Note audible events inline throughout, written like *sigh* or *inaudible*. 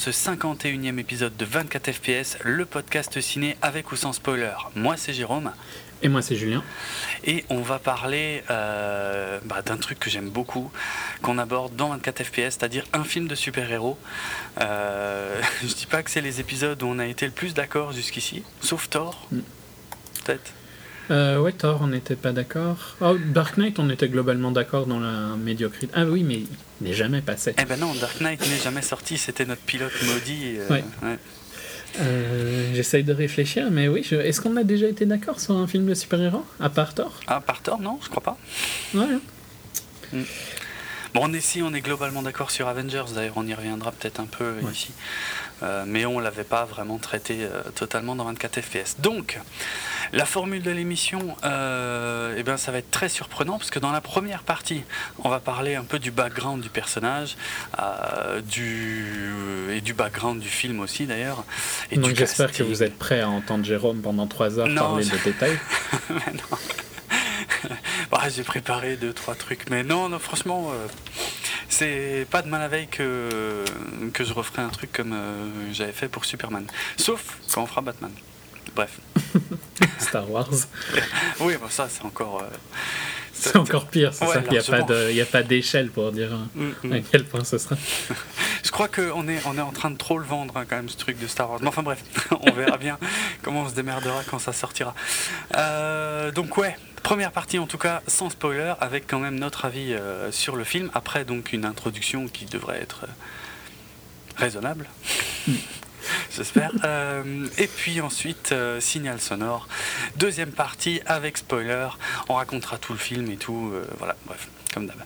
ce 51e épisode de 24 FPS, le podcast ciné avec ou sans spoiler. Moi c'est Jérôme. Et moi c'est Julien. Et on va parler euh, bah, d'un truc que j'aime beaucoup, qu'on aborde dans 24 FPS, c'est-à-dire un film de super-héros. Euh, *laughs* je dis pas que c'est les épisodes où on a été le plus d'accord jusqu'ici, sauf Thor, Mm. peut-être. Euh, ouais, Thor, on n'était pas d'accord. Oh, Dark Knight, on était globalement d'accord dans la médiocrité. Ah oui, mais il n'est jamais passé. Eh ben non, Dark Knight n'est jamais sorti, c'était notre pilote maudit. euh, Ouais. ouais. Euh, J'essaye de réfléchir, mais oui, je- est-ce qu'on a déjà été d'accord sur un film de super-héros À part Thor? Ah, par Thor, non, je crois pas. Ouais. Bon, on est, si, on est globalement d'accord sur Avengers, d'ailleurs, on y reviendra peut-être un peu Ouais. ici. Euh, mais on l'avait pas vraiment traité euh, totalement dans 24 FPS. Donc, la formule de l'émission, euh, eh ben, ça va être très surprenant, parce que dans la première partie, on va parler un peu du background du personnage, du, et du background du film aussi, d'ailleurs. Donc j'espère que vous êtes prêts à entendre Jérôme pendant 3 heures Non, parler je- de détails. *laughs* Mais non. *laughs* Bah, j'ai préparé deux trois trucs, mais non, non franchement, euh, c'est pas de mal la veille que que je referai un truc comme euh, j'avais fait pour Superman. Sauf quand on fera Batman. Bref. *laughs* Star Wars. *laughs* Oui, bon, ça c'est encore. euh, C'est encore pire, c'est Ouais, ça. Il n'y a, pas a d'échelle pour dire hein, Mm, à quel point ce sera. Je crois qu'on est, on est en train de trop le vendre hein, quand même ce truc de Star Wars. Mais enfin bref, on verra bien comment on se démerdera quand ça sortira. Euh, donc ouais, première partie en tout cas sans spoiler, avec quand même notre avis euh, sur le film. Après donc une introduction qui devrait être euh, raisonnable. *laughs* J'espère. Euh, et puis ensuite, signal sonore. Deuxième partie avec spoiler. On racontera tout le film et tout. voilà, bref, comme d'hab.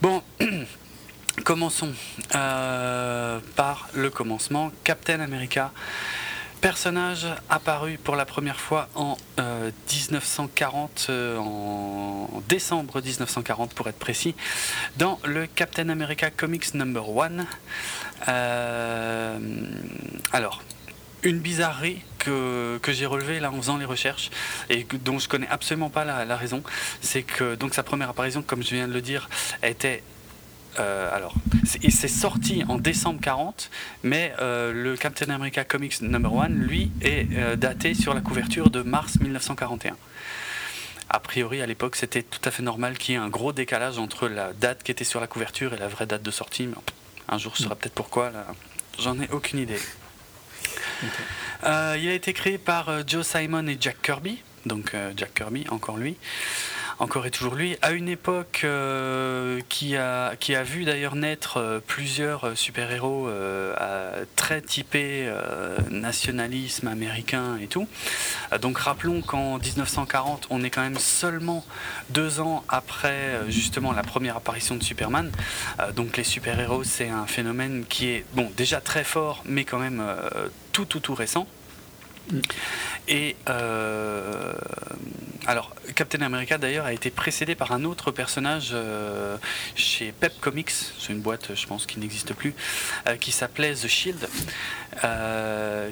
Bon, *clears throat* commençons par le commencement. Captain America. Personnage apparu pour la première fois en euh, 1940, euh, en décembre 1940 pour être précis, dans le Captain America Comics Number One. Euh, alors, une bizarrerie que, j'ai relevée là en faisant les recherches et dont je connais absolument pas la, la raison, c'est que donc sa première apparition, comme je viens de le dire, était euh, alors, il s'est sorti en décembre 40, mais euh, le Captain America Comics Number One, lui, est euh, daté sur la couverture de mars 1941. A priori, à l'époque, c'était tout à fait normal qu'il y ait un gros décalage entre la date qui était sur la couverture et la vraie date de sortie. Mais un jour, je saurai peut-être pourquoi. J'en ai aucune idée. Il a été créé par Joe Simon et Jack Kirby. Donc Jack Kirby, encore lui. Encore et toujours lui, à une époque euh, qui, a, vu d'ailleurs naître euh, plusieurs euh, super-héros très typés nationalisme américain et tout. Donc rappelons qu'en 1940, on est quand même seulement deux ans après justement la première apparition de Superman. Donc les super-héros, c'est un phénomène qui est bon déjà très fort, mais quand même tout tout tout récent. Mm. Et euh, alors, Captain America d'ailleurs a été précédé par un autre personnage euh, chez Pep Comics, c'est une boîte, je pense, qui n'existe plus, euh, qui s'appelait The Shield,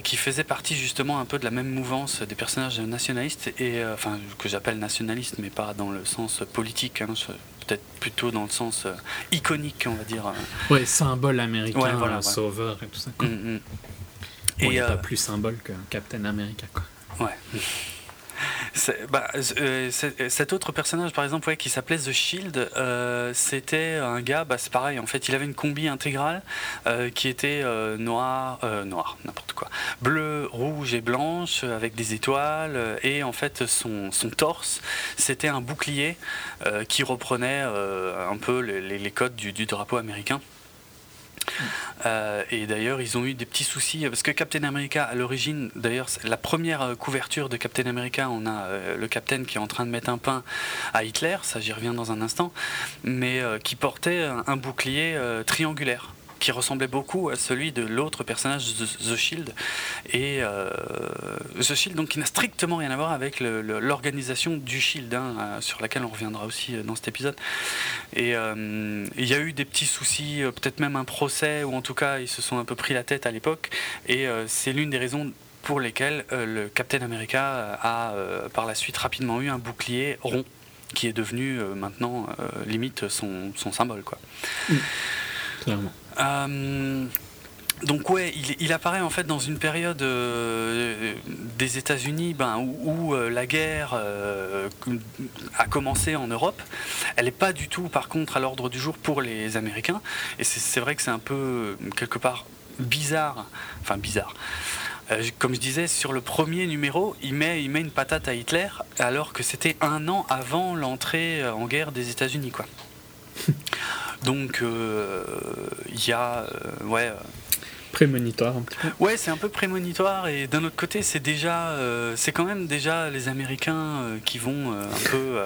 qui faisait partie justement un peu de la même mouvance des personnages nationalistes, et enfin que j'appelle nationalistes, mais pas dans le sens politique, hein, je- peut-être plutôt dans le sens euh, iconique, on va dire. Ouais, symbole américain, Ouais, voilà, un ouais. sauveur et tout ça. Mm, mm. Et a euh, pas plus symbole que Captain America. Quoi. Ouais. *laughs* Bah, euh, c'est- cet autre personnage, par exemple, ouais, qui s'appelait The Shield, euh, c'était un gars, bah, c'est pareil, en fait, il avait une combi intégrale euh, qui était euh, noir, euh, noir, n'importe quoi, bleu, rouge et blanche, euh, avec des étoiles, euh, et en fait, son, son torse, c'était un bouclier euh, qui reprenait euh, un peu les codes du, du drapeau américain. Euh, et d'ailleurs, ils ont eu des petits soucis parce que Captain America, à l'origine, d'ailleurs, la première euh, couverture de Captain America, on a euh, le Captain qui est en train de mettre un pain à Hitler, ça j'y reviens dans un instant, mais qui portait un, bouclier triangulaire qui ressemblait beaucoup à celui de l'autre personnage The, The Shield et euh, The Shield donc qui n'a strictement rien à voir avec l'organisation du Shield hein, euh, sur laquelle on reviendra aussi euh, dans cet épisode et il y a eu des petits soucis peut-être même un procès ou en tout cas ils se sont un peu pris la tête à l'époque et c'est l'une des raisons pour lesquelles le Captain America a par la suite rapidement eu un bouclier rond qui est devenu maintenant limite son, son symbole quoi. Clairement. Euh, donc ouais, il, apparaît en fait dans une période euh, des États-Unis ben, où, euh, la guerre a commencé en Europe. Elle n'est pas du tout par contre à l'ordre du jour pour les Américains. Et c'est vrai que c'est un peu quelque part bizarre. Enfin bizarre. Comme je disais, sur le premier numéro, il met, il met une patate à Hitler alors que c'était un an avant l'entrée en guerre des États-Unis. quoi. *laughs* Donc il y a... ouais prémonitoire un petit peu. Ouais, c'est un peu prémonitoire et d'un autre côté, c'est déjà, euh, c'est quand même déjà les Américains euh, qui vont euh, un peu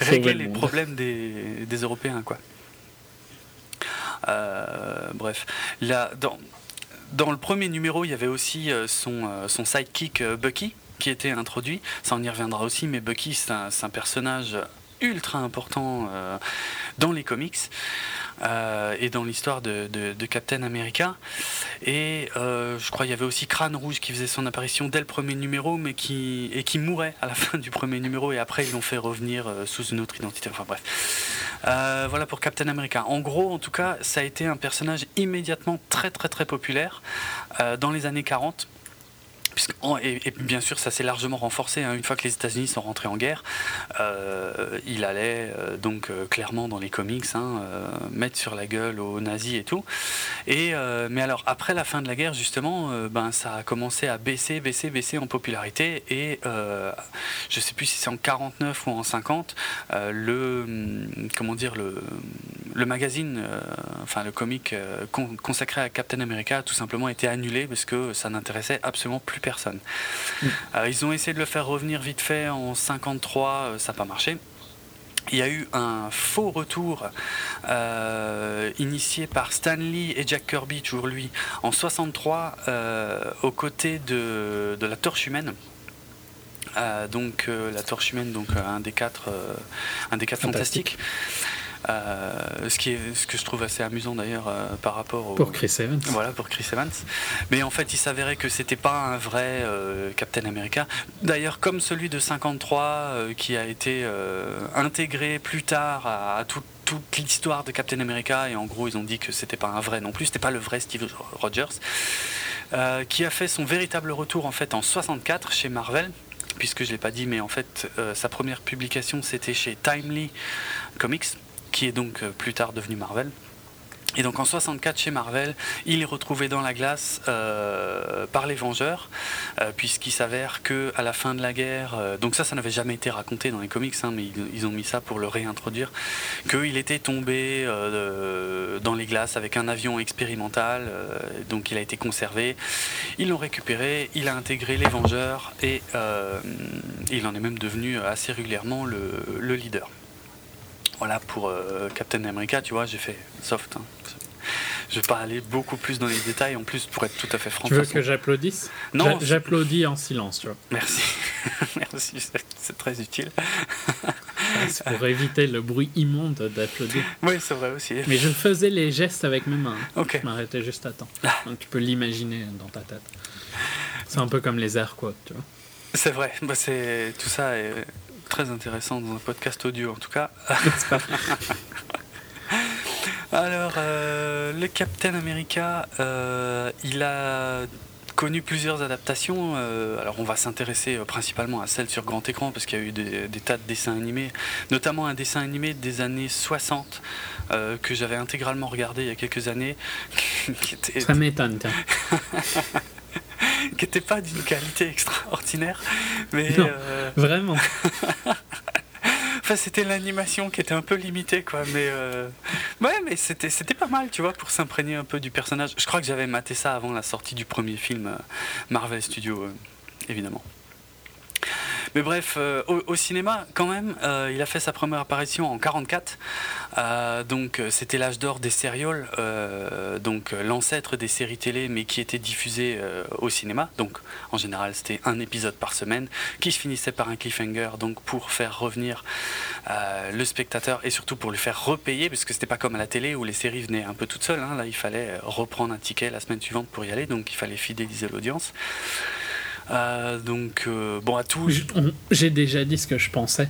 *laughs* régler les problèmes des, des Européens, quoi. bref, là, dans, dans le premier numéro, il y avait aussi son, son sidekick Bucky qui était introduit. Ça, on y reviendra aussi, mais Bucky, c'est un, un, personnage ultra important dans les comics. Euh, et dans l'histoire de, Captain America. Et euh, je crois qu'il y avait aussi Crâne Rouge qui faisait son apparition dès le premier numéro, mais qui, et qui mourait à la *laughs* fin du premier numéro, et après ils l'ont fait revenir euh, sous une autre identité. Enfin bref. voilà pour Captain America. En gros, en tout cas, ça a été un personnage immédiatement très très très populaire dans les années 40 et, bien sûr, ça s'est largement renforcé. Hein. Une fois que les États-Unis sont rentrés en guerre, euh, il allait euh, donc euh, clairement dans les comics hein, mettre sur la gueule aux nazis et tout. Mais alors, après la fin de la guerre, justement, ben, ça a commencé à baisser, baisser, baisser en popularité. Et je ne sais plus si c'est en 49 ou en 50, le, hum, comment dire, le, le magazine, enfin le comic consacré à Captain America a tout simplement été annulé parce que ça n'intéressait absolument plus personne. Mm. Euh, ils ont essayé de le faire revenir vite fait en 53, euh, ça n'a pas marché. Il y a eu un faux retour euh, initié par Stan Lee et Jack Kirby, toujours lui, en 63, aux côtés de, la Torche humaine. donc la Torche humaine, donc un des quatre, un des quatre fantastiques. Euh, ce, qui est, ce que je trouve assez amusant d'ailleurs euh, par rapport au, pour Chris Evans. Voilà, pour Chris Evans. Mais en fait, il s'avérait que c'était pas un vrai euh, Captain America. D'ailleurs, comme celui de 53 qui a été intégré plus tard à, toute l'histoire de Captain America et en gros ils ont dit que c'était pas un vrai non plus, c'était pas le vrai Steve Rogers, qui a fait son véritable retour en fait en 64 chez Marvel puisque je l'ai pas dit, mais en fait, sa première publication c'était chez Timely Comics, qui est donc euh, plus tard devenu Marvel. Et donc en 64 chez Marvel, il est retrouvé dans la glace euh, par les Vengeurs, euh, puisqu'il s'avère que à la fin de la guerre, donc ça, ça n'avait jamais été raconté dans les comics, hein, mais ils, ont mis ça pour le réintroduire, qu'il était tombé dans les glaces avec un avion expérimental, donc il a été conservé. Ils l'ont récupéré, il a intégré les Vengeurs et il en est même devenu assez régulièrement le leader. Voilà pour euh, Captain America, tu vois, j'ai fait soft. Hein. Je vais pas aller beaucoup plus dans les détails, en plus pour être tout à fait franc. Tu veux que j'applaudisse Non. J'applaudis en silence, tu vois. Merci. *laughs* Merci, c'est très utile. c'est pour éviter le bruit immonde d'applaudir. Oui, c'est vrai aussi. Mais je faisais les gestes avec mes mains. Ok. Je m'arrêtais juste à temps. Ah. Donc tu peux l'imaginer dans ta tête. C'est un peu comme les airs, quoi, tu vois. C'est vrai. Bah, c'est tout ça. Est très intéressant dans un podcast audio en tout cas. *laughs* Alors, euh, le Captain America, euh, il a connu plusieurs adaptations. Euh, alors, on va s'intéresser principalement à celle sur grand écran parce qu'il y a eu des, tas de dessins animés, notamment un dessin animé des années 60 que j'avais intégralement regardé il y a quelques années. *laughs* Ça m'étonne, *laughs* *laughs* qui n'était pas d'une qualité extraordinaire. Mais euh, Vraiment. *laughs* enfin, c'était l'animation qui était un peu limitée, quoi. Mais euh, ouais, mais c'était c'était pas mal, tu vois, pour s'imprégner un peu du personnage. Je crois que j'avais maté ça avant la sortie du premier film euh, Marvel Studios, évidemment. Mais bref, euh, au, cinéma, quand même, euh, il a fait sa première apparition en 44. Euh, donc, c'était l'âge d'or des sérioles, donc l'ancêtre des séries télé, mais qui était diffusé au cinéma. Donc, en général, c'était un épisode par semaine, qui se finissait par un cliffhanger, donc pour faire revenir le spectateur et surtout pour lui faire repayer, parce que c'était pas comme à la télé où les séries venaient un peu toutes seules. Hein. là, il fallait reprendre un ticket la semaine suivante pour y aller, donc il fallait fidéliser l'audience. Euh, donc, euh, bon, à tout. J'ai déjà dit ce que je pensais.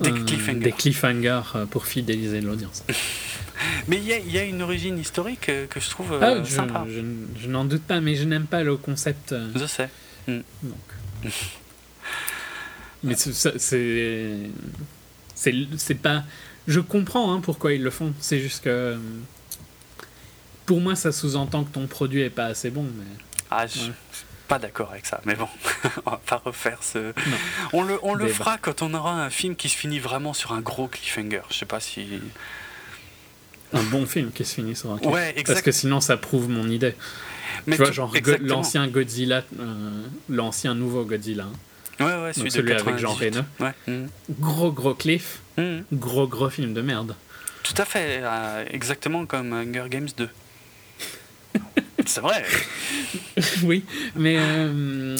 Des euh, cliffhangers. Des cliffhangers pour fidéliser l'audience. *laughs* Mais il y a, il y a une origine historique que je trouve Ah, je, sympa. je- je n'en doute pas, mais je n'aime pas le concept. Je sais. donc. *laughs* mais c'est- pas. Je comprends hein, pourquoi ils le font. C'est juste que. Pour moi, ça sous-entend que ton produit est pas assez bon. Mais... Ah, je Ouais. Pas d'accord avec ça, mais bon, *laughs* on va pas refaire ce. Non. On le, on le Débat. fera quand on aura un film qui se finit vraiment sur un gros cliffhanger. Je sais pas si. Un bon film qui se finit sur un cliff. Ouais, Parce exact. que sinon, ça prouve mon idée. Mais tu vois, genre l'ancien Godzilla, euh, l'ancien nouveau Godzilla. hein. Ouais, ouais, celui, Donc celui de avec Jean 98. Reno. Ouais. mhm. Gros, gros cliff. Mhm. Gros, gros film de merde. Tout à fait, euh, exactement comme Hunger Games 2. *laughs* C'est vrai. *laughs* oui, mais euh,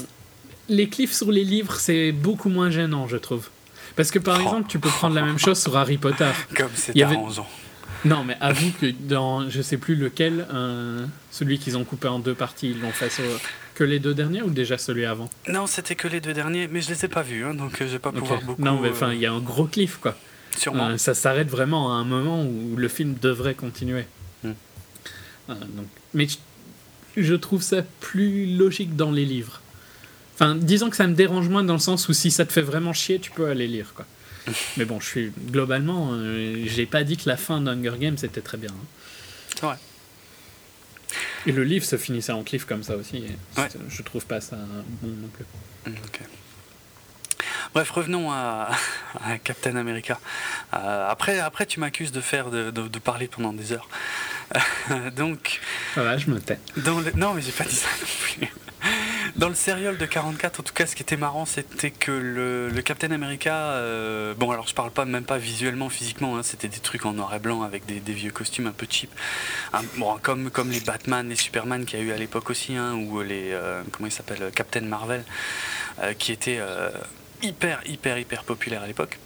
les cliffs sur les livres, c'est beaucoup moins gênant, je trouve. Parce que par Oh. exemple, tu peux prendre la même chose sur Harry Potter. Comme c'est Il y avait- arrangeant. Non, mais avoue que dans je sais plus lequel, euh, celui qu'ils ont coupé en deux parties, ils l'ont fait sur que les deux derniers ou déjà celui avant? Non, c'était que les deux derniers, mais je les ai pas vus, hein, donc euh, je vais pas pouvoir beaucoup. Non, mais enfin, il y a un gros cliff quoi. sûrement. Euh, ça s'arrête vraiment à un moment où le film devrait continuer. Hmm. Euh, donc, mais je, trouve ça plus logique dans les livres. Enfin, disons que ça me dérange moins dans le sens où si ça te fait vraiment chier, tu peux aller lire quoi. *laughs* Mais bon, je suis globalement, euh, j'ai pas dit que la fin d'Hunger Games était très bien. hein. C'est vrai. Et le livre se finissait en cliff comme ça aussi. et Ouais. Je trouve pas ça bon non plus. Mm. Bref, revenons à, *laughs* à Captain America. Euh, après, après, tu m'accuses de faire de, de- de parler pendant des heures. *laughs* donc, Voilà, je me tais. dans le... non, mais j'ai pas dit ça non plus. Dans le serial de 44, en tout cas, ce qui était marrant, c'était que le, le Captain America. euh, bon, alors je parle pas même pas visuellement, physiquement. hein, c'était des trucs en noir et blanc avec des, des vieux costumes un peu cheap. Bon, comme comme les Batman, les Superman qu'il y a eu à l'époque aussi, hein, ou les euh, comment il s'appelle, Captain Marvel, euh, qui était hyper hyper hyper populaire à l'époque.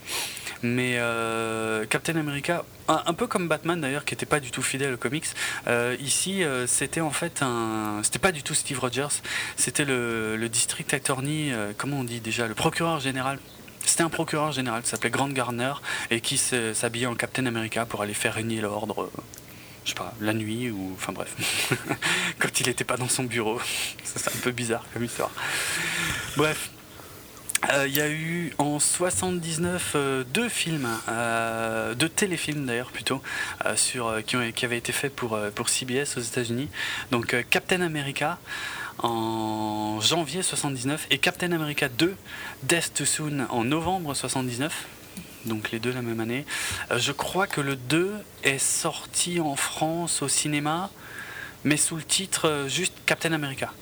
Mais euh, Captain America, un, peu comme Batman d'ailleurs, qui n'était pas du tout fidèle aux comics, euh, ici euh, c'était en fait un. C'était pas du tout Steve Rogers, c'était le, district attorney, comment on dit déjà, le procureur général. C'était un procureur général qui s'appelait Grant Garner et qui s'habillait en Captain America pour aller faire régner l'ordre, je sais pas, la nuit ou. Enfin bref, *laughs* quand il n'était pas dans son bureau. *laughs* C'est un peu bizarre comme histoire. Bref. Euh, Il y a eu en 79 euh, deux films, euh, deux téléfilms d'ailleurs plutôt, sur, qui, avaient été faits pour, pour CBS aux États-Unis. Donc Captain America en janvier 79 et Captain America 2 Death Too Soon en novembre 79. Donc les deux la même année. Je crois que le 2 est sorti en France au cinéma, mais sous le titre juste Captain America.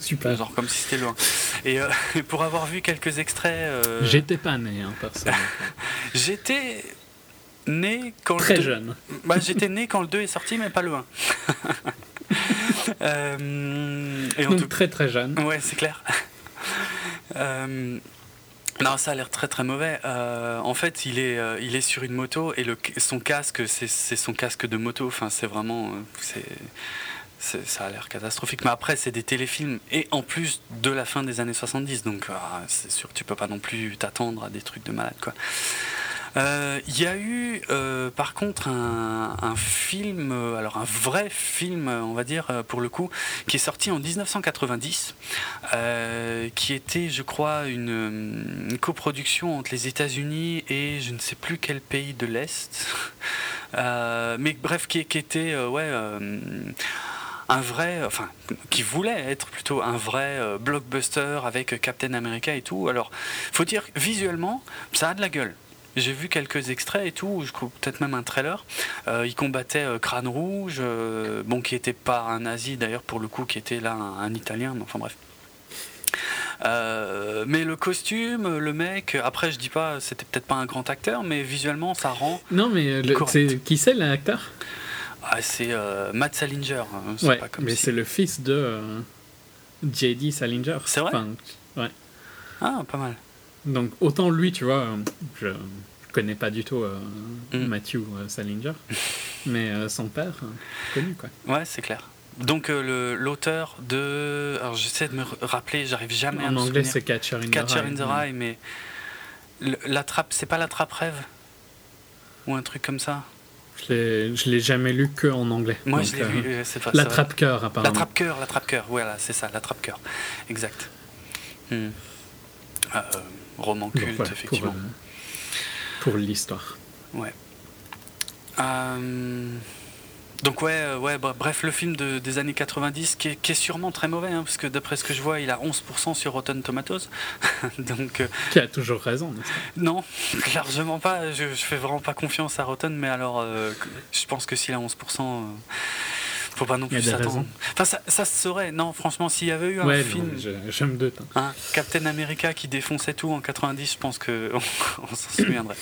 Super. Genre comme si c'était loin. Et euh, *laughs* pour avoir vu quelques extraits, euh, J'étais pas né, hein, personnellement. *laughs* j'étais né quand le Très deux- jeune. Bah, j'étais né quand le 2 est sorti, mais pas le 1. *laughs* Euh, et en Donc tout très très jeune. Ouais, c'est clair. Non, ça a l'air très très mauvais. Euh, en fait, il est, euh, il est sur une moto et le, son casque, c'est c'est son casque de moto. Enfin, c'est vraiment. Euh, ça a l'air catastrophique. Mais après, c'est des téléfilms et en plus de la fin des années 70. Donc, ah, c'est sûr que tu peux pas non plus t'attendre à des trucs de malade, quoi. Euh, Il y a eu, euh, par contre, un, un film, euh, alors un vrai film, euh, on va dire, euh, pour le coup, qui est sorti en 1990, euh, qui était, je crois, une, une coproduction entre les États-Unis et je ne sais plus quel pays de l'Est. Euh, mais bref, qui, qui était, euh, ouais. Euh, un vrai, enfin, qui voulait être plutôt un vrai euh, blockbuster avec Captain America et tout. Alors, faut dire, visuellement, ça a de la gueule. J'ai vu quelques extraits et tout, je crois peut-être même un trailer. Euh, il combattait euh, Crâne Rouge, euh, bon, qui était pas un nazi d'ailleurs pour le coup, qui était là un, un italien, mais enfin bref. Euh, mais le costume, le mec, après je dis pas, c'était peut-être pas un grand acteur, mais visuellement ça rend. Non, mais le- qui c'est l'acteur? Ah, c'est euh, Matt Salinger. hein, c'est Ouais, pas comme mais si- c'est le fils de euh, J.D. Salinger. C'est vrai Enfin, Ah, pas mal. Donc autant lui, tu vois, euh, je, connais pas du tout euh, Mm. Matthew Salinger, *laughs* mais son père, euh, connu quoi. Ouais, c'est clair. Donc l'auteur de, alors j'essaie de me rappeler, j'arrive jamais à En anglais, c'est Catcher in the Catcher Rye. in the Rye, mais la trappe, c'est pas la trappe rêve? Ou un truc comme ça? Je l'ai, jamais lu que en anglais. Moi, Donc, je l'ai vu. euh, c'est pas-. L'attrape-cœur, apparemment. L'attrape-cœur, l'attrape-cœur, voilà, c'est ça, l'attrape-cœur. Exact. Hmm. Euh, roman Donc, culte, voilà, effectivement. Pour, euh, pour l'histoire. Ouais. Euh, Donc ouais, euh, ouais bah, bref, le film de- des années 90 qui est, qui est sûrement très mauvais, hein, parce que d'après ce que je vois, il a 11% sur Rotten Tomatoes. *laughs* Donc euh, Qui a toujours raison, n'est-ce pas? Non, *laughs* largement pas. Je, je fais vraiment pas confiance à Rotten, mais alors euh, je pense que s'il a 11%, euh, faut pas non plus s'attendre. Enfin, ça, ça se saurait. Non, franchement, s'il y avait eu un Ouais, non, film... je, je me doute. hein. Hein, Captain America qui défonçait tout en 90, je pense que *laughs* on, on s'en souviendrait.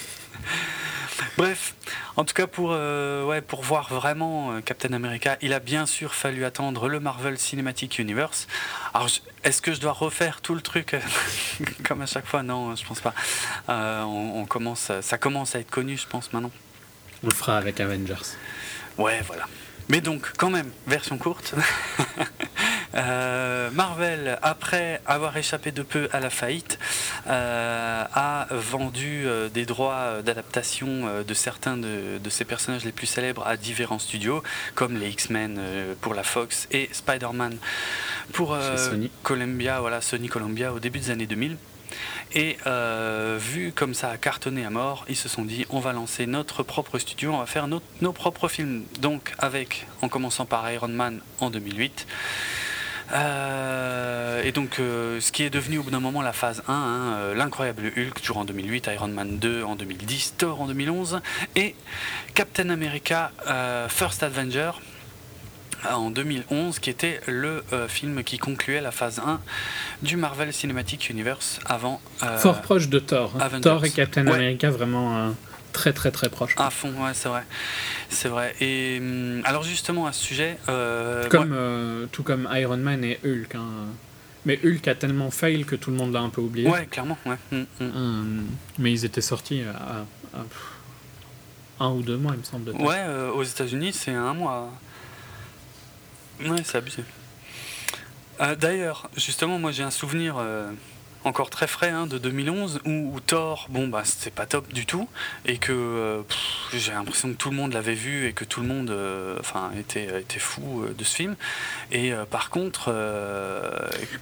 Bref, en tout cas pour, euh, ouais, pour voir vraiment euh, Captain America, il a bien sûr fallu attendre le Marvel Cinematic Universe. Alors, est-ce que je dois refaire tout le truc euh, *laughs* comme à chaque fois? Non, je pense pas. Euh, on, on commence, ça commence à être connu, je pense maintenant. On le fera avec Avengers. Ouais, voilà. Mais donc, quand même, version courte. *laughs* Euh, Marvel, après avoir échappé de peu à la faillite, euh, a vendu euh, des droits d'adaptation de certains de, de ses personnages les plus célèbres à différents studios, comme les X-Men pour la Fox et Spider-Man pour Sony. Columbia, voilà, Sony Columbia au début des années 2000. Et euh, vu comme ça a cartonné à mort, ils se sont dit on va lancer notre propre studio, on va faire nos, nos propres films. Donc avec, en commençant par Iron Man en 2008. Euh, et donc euh, ce qui est devenu au bout d'un moment la phase 1, hein, euh, l'incroyable Hulk toujours en 2008, Iron Man 2 en 2010, Thor en 2011 et Captain America First Avenger en 2011 qui était le film qui concluait la phase 1 du Marvel Cinematic Universe avant Fort proche de Thor. hein. Avengers. Thor et Captain Ouais. America, vraiment très très très proches. à fond, ouais, c'est vrai. C'est vrai. Et hum, alors justement à ce sujet, euh, Comme, euh, tout comme Iron Man et Hulk. hein. Mais Hulk a tellement fail que tout le monde l'a un peu oublié. ouais, clairement, ouais. Hum, hum. Hum, mais ils étaient sortis à, un ou deux mois, il me semble. de. Ouais, euh, aux États-Unis, c'est un mois. Ouais, c'est abusé. D'ailleurs, justement, moi j'ai un souvenir encore très frais hein, de 2011 où, où Thor, bon bah c'était pas top du tout et que euh, j'ai l'impression que tout le monde l'avait vu et que tout le monde, euh, enfin, était, était fou euh, de ce film. Et par contre,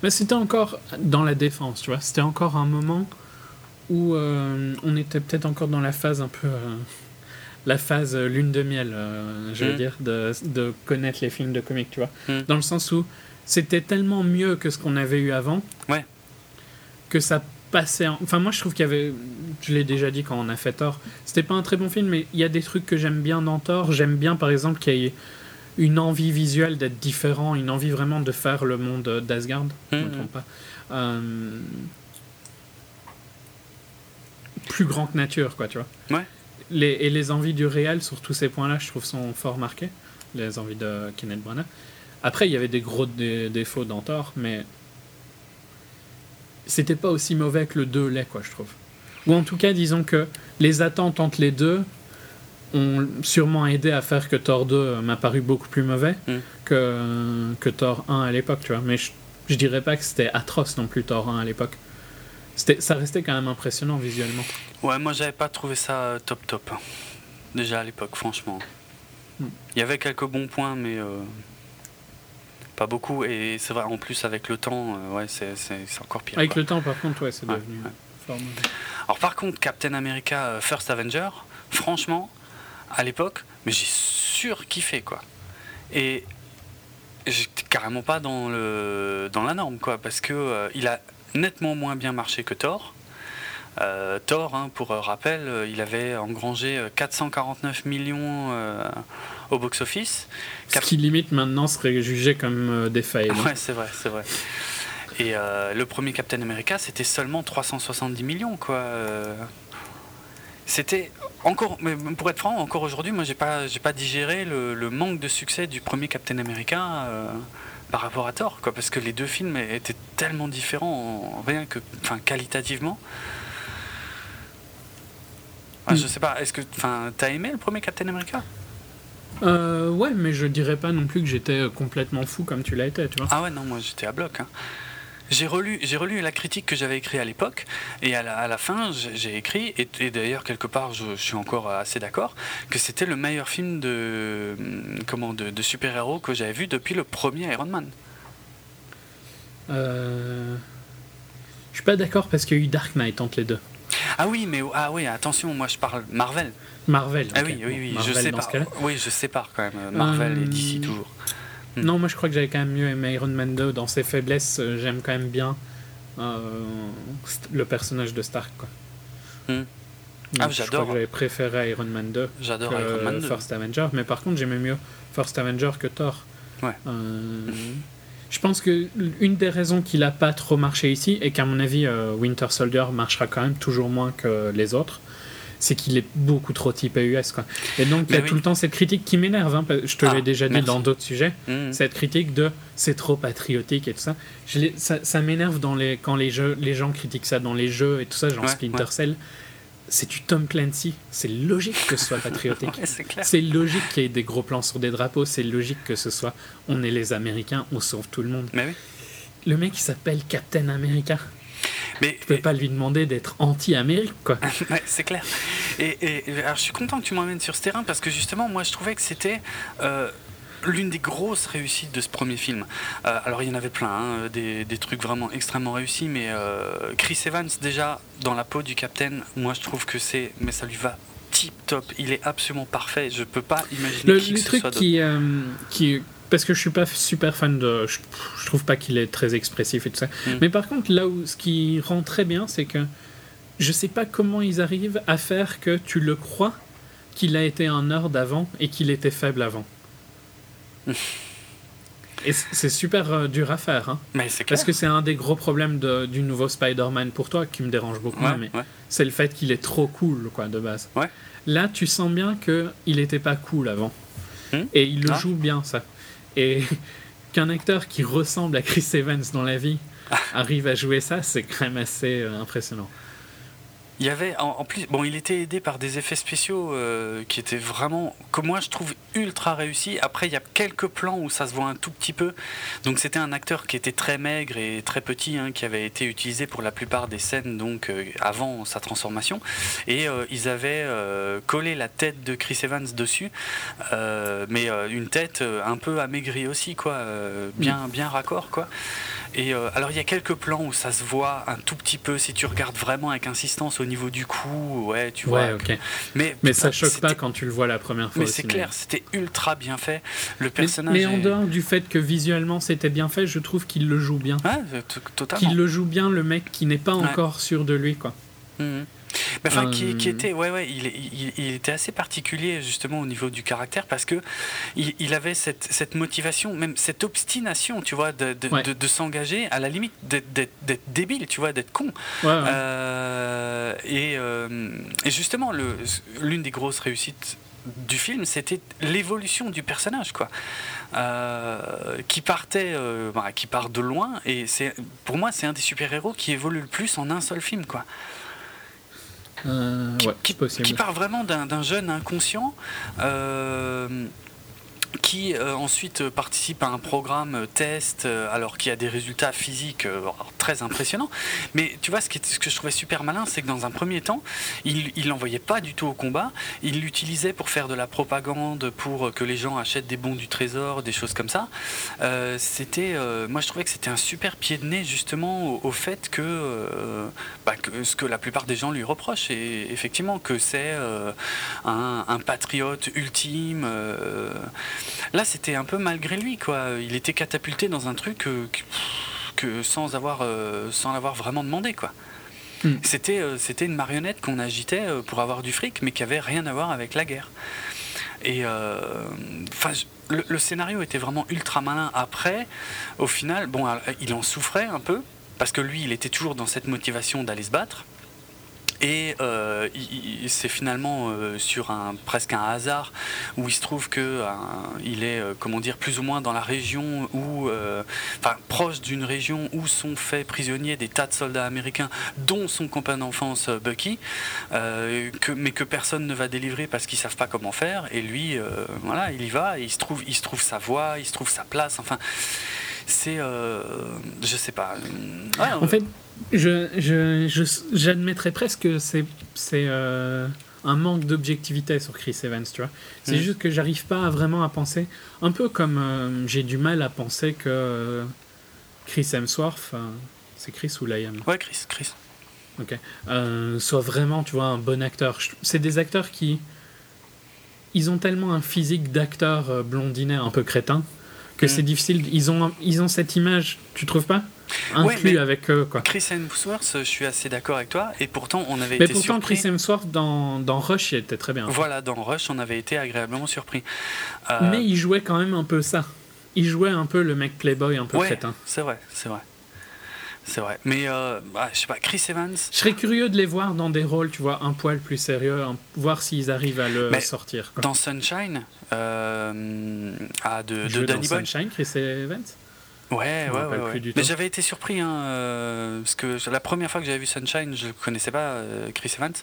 Mais c'était encore dans la défense, tu vois. C'était encore un moment où on était peut-être encore dans la phase un peu. la phase lune de miel, je veux Mm. dire, de, de connaître les films de comics, tu vois. Mm. Dans le sens où c'était tellement mieux que ce qu'on avait eu avant Ouais. Que ça passait. en- Enfin, moi je trouve qu'il y avait. Je l'ai déjà dit quand on a fait Thor. C'était pas un très bon film, mais il y a des trucs que j'aime bien dans Thor. J'aime bien par exemple qu'il y ait une envie visuelle d'être différent, une envie vraiment de faire le monde d'Asgard. Je me Mhm. trompe pas. Euh, plus grand que nature, quoi, tu vois. Ouais. Les, et les envies du réel sur tous ces points-là, je trouve, sont fort marquées. Les envies de Kenneth Branagh. Après, il y avait des gros dé- défauts dans Thor, mais c'était pas aussi mauvais que le 2 l'est, quoi, je trouve. Ou en tout cas, disons que les attentes entre les deux ont sûrement aidé à faire que Thor 2 m'a paru beaucoup plus mauvais Mm. que, que Thor 1 à l'époque, tu vois. Mais je, je dirais pas que c'était atroce non plus Thor 1 à l'époque. C'était, ça restait quand même impressionnant visuellement. ouais, moi j'avais pas trouvé ça euh, top top. Déjà à l'époque, franchement. Hmm. Il y avait quelques bons points, mais euh, pas beaucoup. Et c'est vrai, en plus avec le temps, euh, ouais, c'est encore pire. Avec quoi. le temps, par contre, ouais, c'est devenu ouais. Alors par contre, Captain America euh, First Avenger, franchement, à l'époque, mais j'ai surkiffé quoi. Et j'étais carrément pas dans le dans la norme quoi, parce que euh, il a nettement moins bien marché que Thor. Euh, Thor, hein, pour rappel, il avait engrangé euh, 449 millions euh, au box-office. Ce qui limite maintenant serait jugé comme euh, des fails. Ouais, c'est vrai, c'est vrai. Et euh, le premier Captain America, c'était seulement 370 millions, quoi. Euh, C'était encore, mais pour être franc, encore aujourd'hui, moi, j'ai pas, j'ai pas digéré le, le manque de succès du premier Captain America euh, par rapport à Thor, quoi, parce que les deux films étaient tellement différents, en- rien que, enfin, qualitativement. Enfin, Mm. Je sais pas, est-ce que, enfin, t'as aimé le premier Captain America? Euh, ouais, mais je dirais pas non plus que j'étais complètement fou comme tu l'as été, tu vois. Ah ouais, non, moi j'étais à bloc. hein. J'ai relu, j'ai relu la critique que j'avais écrite à l'époque, et à la, à la fin, j'ai écrit, et, et d'ailleurs quelque part, je, je suis encore assez d'accord, que c'était le meilleur film de, hum, comment, de, de super-héros que j'avais vu depuis le premier Iron Man. Euh, Je suis pas d'accord parce qu'il y a eu Dark Knight entre les deux. Ah oui, mais ah oui, attention, moi je parle Marvel. Marvel. Ah oui, oui, oui, Marvel je cas-là. Oui, je sépare quand même euh, Marvel et Euh, DC toujours. Hmm. Non, moi je crois que j'avais quand même mieux aimé Iron Man 2. Dans ses faiblesses, euh, j'aime quand même bien euh, le personnage de Stark. Quoi. Hmm. Ah, Je j'adore. crois que j'avais préféré Iron Man 2 J'adore que Iron Man 2. First Avenger, mais par contre j'aimais mieux First Avenger que Thor. Ouais. Euh, je pense que une des raisons qu'il a pas trop marché ici, et qu'à mon avis euh, Winter Soldier marchera quand même toujours moins que les autres, c'est qu'il est beaucoup trop typé US. Quoi. Et donc il y a oui. tout le temps cette critique qui m'énerve, hein, je te Ah, l'ai déjà dit merci. dans d'autres sujets, Mhm. cette critique de c'est trop patriotique et tout ça. Je ça ça m'énerve les, quand les, jeux, les gens critiquent ça dans les jeux et tout ça, genre Ouais, Splinter ouais. Cell. C'est du Tom Clancy. C'est logique que ce soit patriotique. *laughs* Ouais, c'est logique qu'il y ait des gros plans sur des drapeaux, c'est logique que ce soit on est les Américains, on sauve tout le monde. Mais oui. Le mec il s'appelle Captain America. Mais, Tu peux pas lui demander d'être anti-Amérique quoi. *laughs* Ouais, c'est clair. Et, et- et alors, je suis content que tu m'emmènes sur ce terrain parce que justement, moi, je trouvais que c'était euh, l'une des grosses réussites de ce premier film. Euh, alors, il y en avait plein, hein, des, des trucs vraiment extrêmement réussis, mais euh, Chris Evans, déjà, dans la peau du Captain, moi, je trouve que c'est. Mais ça lui va tip top. Il est absolument parfait. Je peux pas imaginer Le, qui le que ce truc soit d'autre. qui, euh, qui parce que je suis pas super fan de je, je trouve pas qu'il est très expressif et tout ça. Mm. Mais par contre là où ce qui rend très bien c'est que je sais pas comment ils arrivent à faire que tu le crois qu'il a été un nerd avant et qu'il était faible avant. Et c'est super euh, dur à faire, hein. Mais clair. parce que c'est un des gros problèmes de- du nouveau Spider-Man pour toi qui me dérange beaucoup, Ouais, mais ouais. c'est le fait qu'il est trop cool, quoi, de base. Ouais. Là, tu sens bien que il était pas cool avant. Hmm? Et il le Ah. joue bien, ça. Et *laughs* qu'un acteur qui ressemble à Chris Evans dans la vie Ah. arrive à jouer ça, c'est quand même assez euh, impressionnant. Il y avait en, en plus, bon, il était aidé par des effets spéciaux euh, qui étaient vraiment, que moi je trouve ultra réussis. Après, il y a quelques plans où ça se voit un tout petit peu. Donc, c'était un acteur qui était très maigre et très petit, hein, qui avait été utilisé pour la plupart des scènes, donc euh, avant sa transformation. Et euh, ils avaient collé la tête de Chris Evans dessus, mais une tête un peu amaigrie aussi, quoi, bien, bien raccord, quoi. Et alors il y a quelques plans où ça se voit un tout petit peu si tu regardes vraiment avec insistance au niveau du cou, ouais, tu vois. Ouais, ok. Mais, Mais ça choque pas quand tu le vois la première fois. Mais c'est clair, c'était ultra bien fait. Le personnage. Mais, mais en est- dehors du fait que visuellement c'était bien fait, je trouve qu'il le joue bien. Ouais, totalement. Qu'il le joue bien, le mec qui n'est pas Ouais. encore sûr de lui, quoi. Mhm. Enfin, qui, qui Euh. était, ouais, ouais, il, il- il était assez particulier justement au niveau du caractère parce que il, il avait cette, cette motivation, même cette obstination, tu vois, de, de, Ouais. de- de s'engager à la limite d'être- débile, tu vois, d'être con. Ouais, ouais. Euh, et, euh, et justement, l'une des grosses réussites du film, c'était l'évolution du personnage, quoi, Euh, qui partait, bah, qui part de loin. Et c'est, pour moi, c'est un des super héros qui évolue le plus en un seul film, quoi. Euh, Qui, ouais, qui- qui part vraiment d'un d'un jeune inconscient. euh, qui euh, ensuite euh, participe à un programme euh, test, euh, alors qu'il y a des résultats physiques euh, très impressionnants. Mais tu vois, ce, qui est- ce que je trouvais super malin, c'est que dans un premier temps, il il l'envoyait pas du tout au combat, il l'utilisait pour faire de la propagande, pour que les gens achètent des bons du trésor, des choses comme ça. Euh, c'était, euh, moi je trouvais que c'était un super pied de nez justement au, au fait que, euh, bah, que ce que la plupart des gens lui reprochent, et effectivement que c'est euh, un, un patriote ultime. Là, c'était un peu malgré lui, quoi. Il était catapulté dans un truc euh, que, que sans avoir, euh, sans l'avoir vraiment demandé, quoi. Hmm. C'était, euh, c'était une marionnette qu'on agitait euh, pour avoir du fric, mais qui avait rien à voir avec la guerre. Et enfin, le, le scénario était vraiment ultra malin. Après, au final, bon, il en souffrait un peu parce que lui, il était toujours dans cette motivation d'aller se battre. Et euh, c'est finalement euh, sur un presque un hasard où il se trouve que euh, il est comment dire plus ou moins dans la région où enfin proche d'une région où sont faits prisonniers des tas de soldats américains dont son copain d'enfance Bucky que, mais que personne ne va délivrer parce qu'ils savent pas comment faire et lui voilà il y va et il se trouve il se trouve sa voie il se trouve sa place enfin c'est, je sais pas. en fait, je, je, j'admettrais presque que c'est, c'est un manque d'objectivité sur Chris Evans, tu vois. C'est mm. juste que j'arrive pas vraiment à penser, un peu comme j'ai du mal à penser que Chris Hemsworth, c'est Chris ou Liam? Ouais, Chris, Chris. Ok. soit vraiment, tu vois, un bon acteur. C'est des acteurs qui ils ont tellement un physique d'acteur euh, blondinet un peu crétin que c'est difficile. Ils ont, ils ont cette image, tu trouves pas? Inclus avec eux. Quoi. Chris Hemsworth, je suis assez d'accord avec toi, et pourtant on avait mais été pourtant, Chris Hemsworth dans, dans, Rush, il était très bien. Voilà, dans Rush, on avait été agréablement surpris. Euh, mais il jouait quand même un peu ça. Il jouait un peu le mec playboy, un peu crétin. C'est vrai, c'est vrai. C'est vrai. Mais euh, bah, je sais pas, Chris Evans? Je serais curieux de les voir dans des rôles, tu vois, un poil plus sérieux, voir s'ils arrivent à le sortir. Dans Sunshine, euh, à de, de Danny Boyle. Sunshine, Chris Evans? Ouais, ouais, ouais, Mais j'avais été surpris, hein, euh, parce que la première fois que j'avais vu Sunshine, je ne connaissais pas euh, Chris Evans.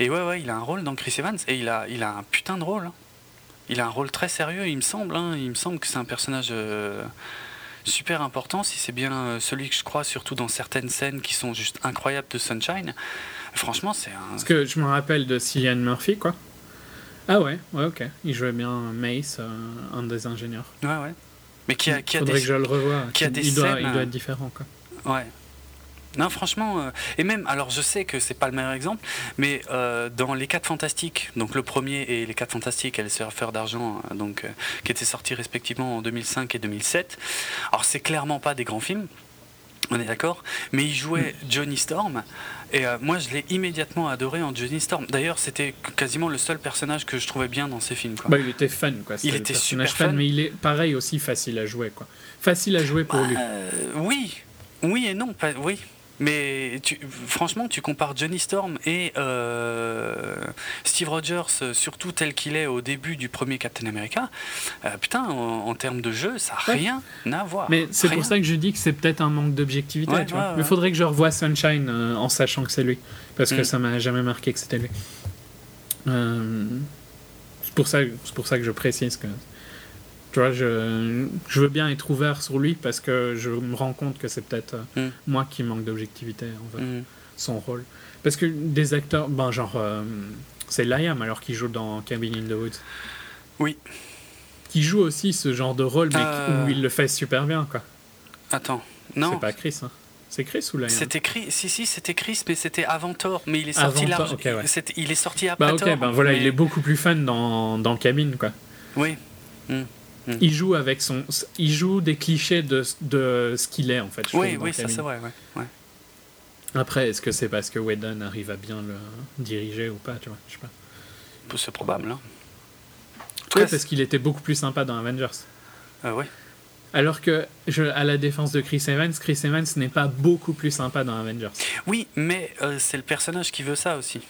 Et ouais, ouais, il a un rôle dans Chris Evans, et il a, il a un putain de rôle. Hein. Il a un rôle très sérieux, il me semble. Hein, il me semble que c'est un personnage super important, si c'est bien euh, celui que je crois, surtout dans certaines scènes qui sont juste incroyables de Sunshine. Franchement, c'est un. Parce que je me rappelle de Cillian Murphy, quoi. Ah ouais, ouais, ok. Il jouait bien Mace, euh, un des ingénieurs. Ouais, ouais. Mais qui a, qui a Faudrait que je le revoie. Qui a des il, doit, il doit être différent, quoi. Ouais. Non, franchement, euh, et même, alors je sais que c'est pas le meilleur exemple, mais euh, dans Les 4 Fantastiques, donc le premier et Les 4 Fantastiques et Les Surfeurs d'Argent, euh, donc, qui étaient sortis respectivement en 2005 et 2007, alors c'est clairement pas des grands films, on est d'accord, mais il jouait Johnny Storm, et moi je l'ai immédiatement adoré en Johnny Storm. D'ailleurs, c'était quasiment le seul personnage que je trouvais bien dans ces films. Quoi. Bah, il était fun, quoi. Il était super fun, mais il est pareil aussi facile à jouer, quoi. Facile à jouer pour bah, lui. oui, oui et non, pas, oui. Mais tu, franchement, tu compares Johnny Storm et euh, Steve Rogers, surtout tel qu'il est au début du premier Captain America, euh, putain, en, termes de jeu, ça n'a rien à voir. Mais c'est pour ça que je dis que c'est peut-être un manque d'objectivité. Il faudrait que je revoie Sunshine euh, en sachant que c'est lui, parce que mm. ça m'a jamais marqué que c'était lui. c'est pour, ça, pour ça que je précise que tu vois, je, je, veux bien être ouvert sur lui parce que je me rends compte que c'est peut-être euh, mm. moi qui manque d'objectivité envers mm. son rôle. Parce que des acteurs, ben genre, euh, c'est Liam alors qu'il joue dans Cabin in the Woods. Oui. Qui joue aussi ce genre de rôle, mais où il le fait super bien, quoi. Attends, non. C'est pas Chris, hein. C'est Chris ou Liam? C'était Chris, si si, c'était Chris, mais c'était avant Thor, mais il est sorti là. Il est sorti après bah, ok, ben voilà, il est beaucoup plus fun dans, dans Cabin, quoi. Oui. Mm. Il joue avec son, il joue des clichés de, de ce qu'il est en fait. Oui, oui, ça c'est vrai. Ouais. Après, est-ce que c'est parce que Whedon arrive à bien le diriger ou pas, tu vois Je sais pas. C'est probable. Hein. Oui, parce qu'il était beaucoup plus sympa dans Avengers. Euh. Alors que, je, à la défense de Chris Evans, Chris Evans n'est pas beaucoup plus sympa dans Avengers. Oui, mais euh, c'est le personnage qui veut ça aussi.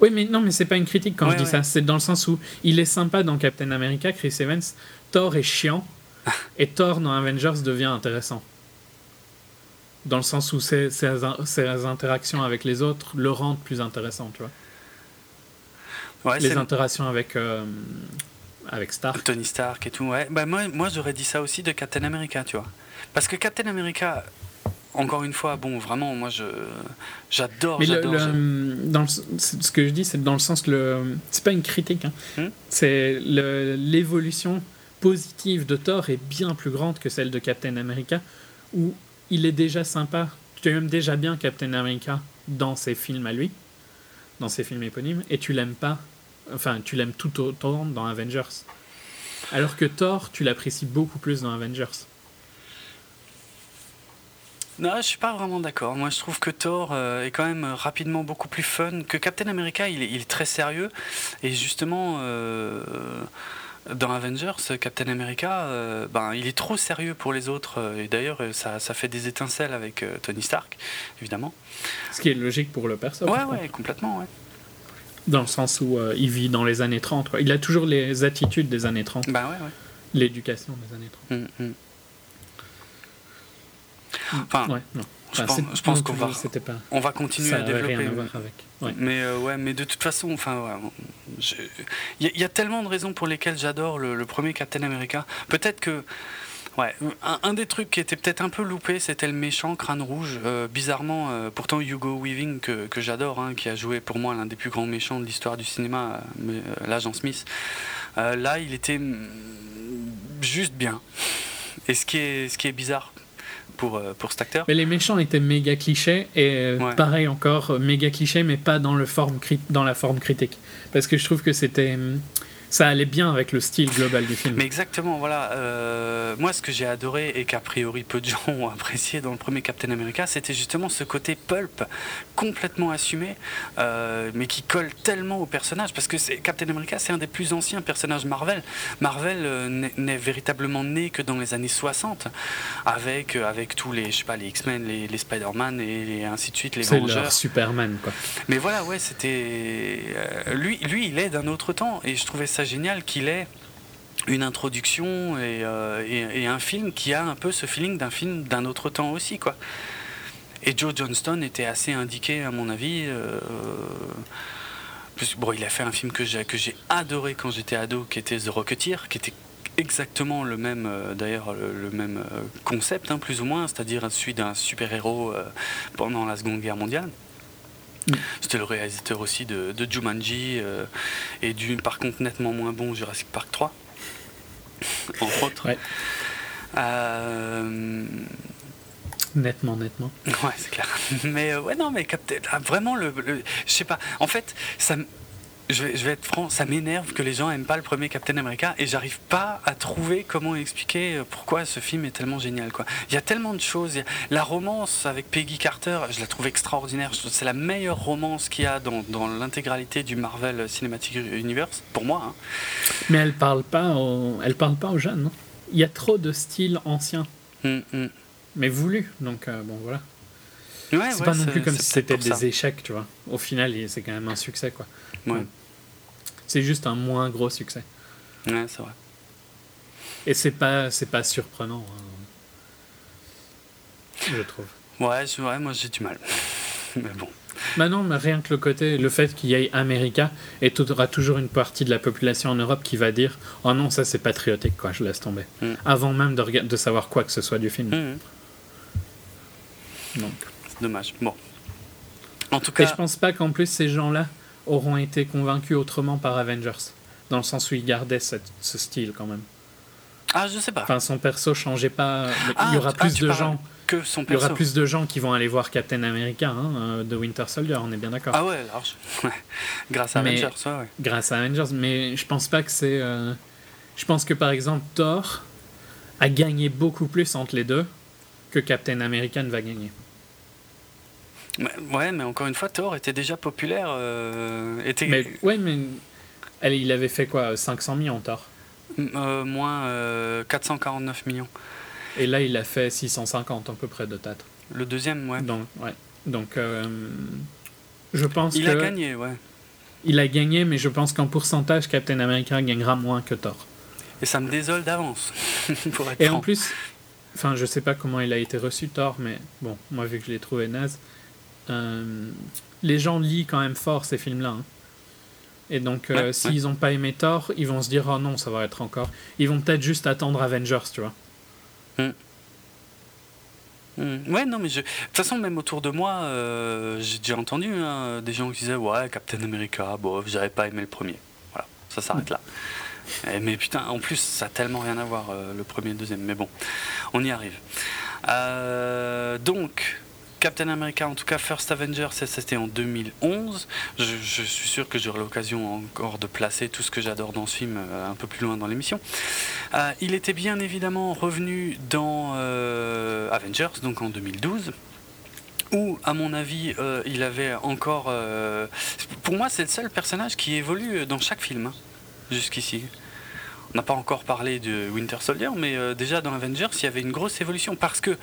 Oui, mais non, mais c'est pas une critique quand je dis ça. C'est dans le sens où il est sympa dans Captain America, Chris Evans. Thor est chiant. et Thor dans Avengers devient intéressant. Dans le sens où ses, ses, interactions avec les autres le rendent plus intéressant, tu vois. les interactions avec, euh, avec Stark. Tony Stark et tout, ouais. Bah, moi, moi j'aurais dit ça aussi de Captain America, tu vois. Parce que Captain America, encore une fois, bon, vraiment, moi, je j'adore. Mais dans ce que je dis, c'est dans le sens le, c'est pas une critique, hein. Hmm? c'est l'évolution positive de Thor est bien plus grande que celle de Captain America, où il est déjà sympa. Tu aimes déjà bien Captain America dans ses films à lui, dans ses films éponymes, et tu l'aimes pas. Enfin, tu l'aimes tout autant dans Avengers. Alors que Thor, tu l'apprécies beaucoup plus dans Avengers. Non, je suis pas vraiment d'accord. Moi, je trouve que Thor euh, est quand même rapidement beaucoup plus fun que Captain America. Il est, il est très sérieux et justement. Euh, dans Avengers, Captain America, euh, ben, il est trop sérieux pour les autres. Et d'ailleurs, ça, ça, fait des étincelles avec Tony Stark, évidemment. Ce qui est logique pour le personnage. Ouais, ouais, complètement, ouais. Dans le sens où il vit dans les années 30. Il a toujours les attitudes des années 30. Bah ouais, ouais. L'éducation des années 30. Enfin, Je pense, qu'on va, on va continuer à développer. Mais euh, ouais, mais de toute façon, enfin, il y, a tellement de raisons pour lesquelles j'adore le, premier Captain America. Peut-être que Ouais, un, un, des trucs qui était peut-être un peu loupé, c'était le méchant crâne rouge. Euh, bizarrement, euh, pourtant Hugo Weaving, que, que j'adore, hein, qui a joué pour moi l'un des plus grands méchants de l'histoire du cinéma, euh, l'agent Smith, là il était mm, juste bien. Et ce qui est, ce qui est bizarre pour, pour cet acteur. Mais les méchants étaient méga clichés, et pareil encore, méga clichés, mais pas dans, le forme, dans la forme critique. Parce que je trouve que c'était mm, ça allait bien avec le style global du film. Mais exactement, voilà. Euh, moi, ce que j'ai adoré et qu'a priori peu de gens *laughs* ont apprécié dans le premier Captain America, c'était justement ce côté pulp complètement assumé, euh, mais qui colle tellement au personnage. Parce que Captain America, c'est un des plus anciens personnages Marvel. Marvel euh, n'est véritablement né que dans les années 60, avec, avec tous les, je sais pas, les X-Men, les, les Spider-Man et, ainsi de suite, les Vengeurs. Superman, quoi. Mais voilà, ouais, c'était. lui, lui, il est d'un autre temps, et je trouvais ça génial qu'il ait une introduction euh, et, un film qui a un peu ce feeling d'un film d'un autre temps aussi, quoi. Et Joe Johnston était assez indiqué, à mon avis. Euh, bon, il a fait un film que j'ai, que j'ai adoré quand j'étais ado, qui était The Rocketeer, qui était exactement le même, euh, d'ailleurs, le, même concept, hein, plus ou moins, c'est-à-dire celui d'un super-héros pendant la Seconde Guerre mondiale. C'était le réalisateur aussi de, Jumanji euh, et du, par contre, nettement moins bon Jurassic Park 3, *laughs* entre autres. Euh, nettement, nettement. Ouais, c'est clair. *laughs* Mais euh, ouais, non, mais vraiment, le, le, je sais pas. En fait, ça, je vais, être franc, ça m'énerve que les gens aiment pas le premier Captain America et j'arrive pas à trouver comment expliquer euh, pourquoi ce film est tellement génial. Quoi. Il y a tellement de choses. La romance avec Peggy Carter, je la trouve extraordinaire. C'est la meilleure romance qu'il y a dans, dans l'intégralité du Marvel Cinematic Universe, pour moi. Hein. Mais elle parle pas elle parle pas aux jeunes. Non? Il y a trop de styles anciens. Hum, hum. Mais voulu. Donc euh, bon voilà. Ouais, c'est pas non plus comme si c'était des échecs, tu vois. Au final, c'est quand même un succès, quoi. C'est juste un moins gros succès. Ouais, c'est vrai. Et c'est pas, c'est pas surprenant, hein. je trouve. Ouais, vrai, moi j'ai du mal. *laughs* mais bon. Bah non, mais rien que le côté, le fait qu'il y ait America, et tu auras toujours une partie de la population en Europe qui va dire Oh non, ça c'est patriotique, quoi, je laisse tomber. Mm. Avant même de, de savoir quoi que ce soit du film. Mm. Donc. C'est dommage. Bon. En tout cas. Et je pense pas qu'en plus ces gens-là auront été convaincus autrement par Avengers, dans le sens où il gardait ce style quand même. Ah, je sais pas. Enfin, son perso changeait pas. il y aura ah, plus de gens. Que son perso. Il y aura plus de gens qui vont aller voir Captain America hein, euh, de Winter Soldier, on est bien d'accord. Ah ouais, large. *laughs* grâce à Avengers, ouais. Grâce à Avengers, mais je pense pas que c'est. Euh, je pense que par exemple, Thor a gagné beaucoup plus entre les deux que Captain America va gagner. Ouais, mais encore une fois, Thor était déjà populaire. Euh, était... Mais, ouais, mais allez, il avait fait quoi 500 millions, Thor? Euh, Moins 449 euh, millions. Et là, il a fait 650 à peu près de théâtre. Le deuxième, ouais. Donc, ouais. Donc je pense il que... Il a gagné, ouais. Il a gagné, mais je pense qu'en pourcentage, Captain America gagnera moins que Thor. Et ça me désole d'avance. *laughs* Et en plus, enfin, je sais pas comment il a été reçu, Thor, mais bon, moi, vu que je l'ai trouvé naze, euh, les gens lient quand même fort ces films-là. Hein. Et donc, euh, s'ils n'ont pas aimé Thor, ils vont se dire Oh non, ça va être encore. Ils vont peut-être juste attendre Avengers, tu vois. Hmm. Hmm. Ouais, non, mais je... de toute façon, même autour de moi, euh, j'ai déjà entendu hein, des gens qui disaient Ouais, Captain America, bon, j'avais pas aimé le premier. Voilà, ça s'arrête là. mais putain, en plus, ça a tellement rien à voir, le premier et le deuxième. Mais bon, on y arrive. donc, Captain America, en tout cas First Avenger, c'était en 2011. Je, suis sûr que j'aurai l'occasion encore de placer tout ce que j'adore dans ce film euh, un peu plus loin dans l'émission. Euh, il était bien évidemment revenu dans euh, Avengers, donc en 2012 où, à mon avis, il avait encore. pour moi, c'est le seul personnage qui évolue dans chaque film, hein, jusqu'ici. On n'a pas encore parlé de Winter Soldier, mais déjà dans Avengers, il y avait une grosse évolution parce que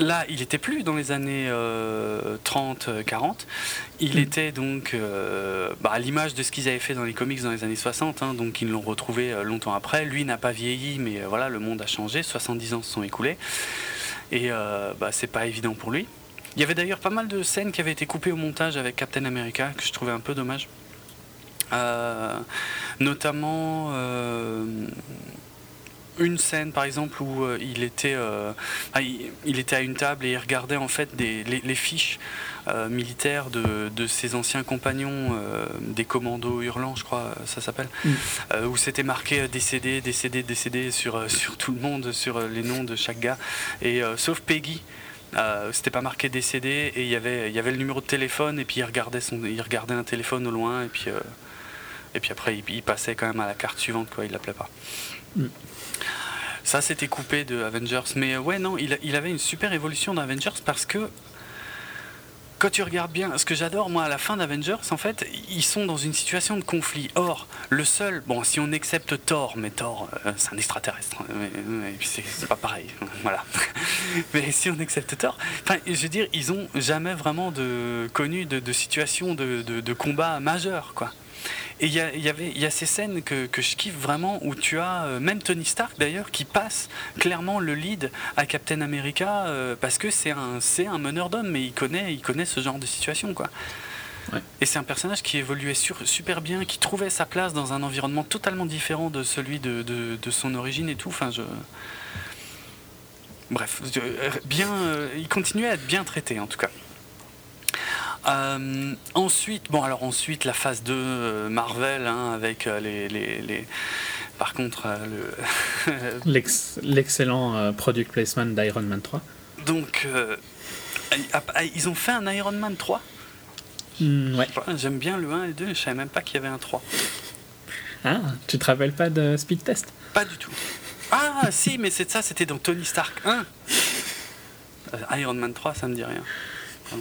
Là, il était plus dans les années 30-40. Euh, il mm. était donc euh, bah, à l'image de ce qu'ils avaient fait dans les comics dans les années 60. Hein, donc ils l'ont retrouvé euh, longtemps après. Lui n'a pas vieilli, mais voilà, le monde a changé. 70 ans se sont écoulés. Et bah, c'est pas évident pour lui. Il y avait d'ailleurs pas mal de scènes qui avaient été coupées au montage avec Captain America, que je trouvais un peu dommage. notamment une scène par exemple où euh, il était euh, il, il était à une table et il regardait en fait des, les, les fiches euh, militaires de, de ses anciens compagnons des commandos hurlants je crois ça s'appelle Mm. où c'était marqué décédé décédé décédé sur sur tout le monde sur les noms de chaque gars et sauf Peggy euh, c'était pas marqué décédé et il y avait il y avait le numéro de téléphone et puis il regardait son il regardait un téléphone au loin et puis euh, et puis après il, il passait quand même à la carte suivante quoi il l'appelait pas Mm. Ça c'était coupé de Avengers mais euh, ouais non il, avait une super évolution d'Avengers parce que quand tu regardes bien, ce que j'adore moi à la fin d'Avengers, en fait, ils sont dans une situation de conflit. Or, le seul, bon, si on accepte Thor, mais Thor, euh, c'est un extraterrestre, hein, mais- c'est pas pareil, *laughs* voilà. *laughs* mais si on accepte Thor, enfin, je veux dire, ils ont jamais vraiment de, connu de, situation de, de, de combat majeur, quoi. Et il y, a- y avait, il y a ces scènes que, que je kiffe vraiment où tu as euh, même Tony Stark d'ailleurs qui passe clairement le lead à Captain America euh, parce que c'est un, c'est un meneur d'hommes mais il connaît, il connaît ce genre de situation quoi. Ouais. Et c'est un personnage qui évoluait sur- super bien, qui trouvait sa place dans un environnement totalement différent de celui de, de- de son origine et tout. Enfin, je... Bref, je- euh, bien, euh, il continuait à être bien traité en tout cas. Euh, ensuite, bon alors ensuite la phase 2 euh, Marvel hein, avec euh, les, les, les- Par contre, euh, le... *laughs* L'ex- L'excellent product placement d'Iron Man 3. donc euh, ah, ils ont fait un Iron Man 3 Mm, ouais. J'aime bien le 1 et le 2, je savais même pas qu'il y avait un 3. Ah, tu te rappelles pas de Speed Test? Pas du tout. Ah *laughs* si, mais c'est ça, c'était dans Tony Stark 1. Euh, Iron Man 3, ça me dit rien. Ok.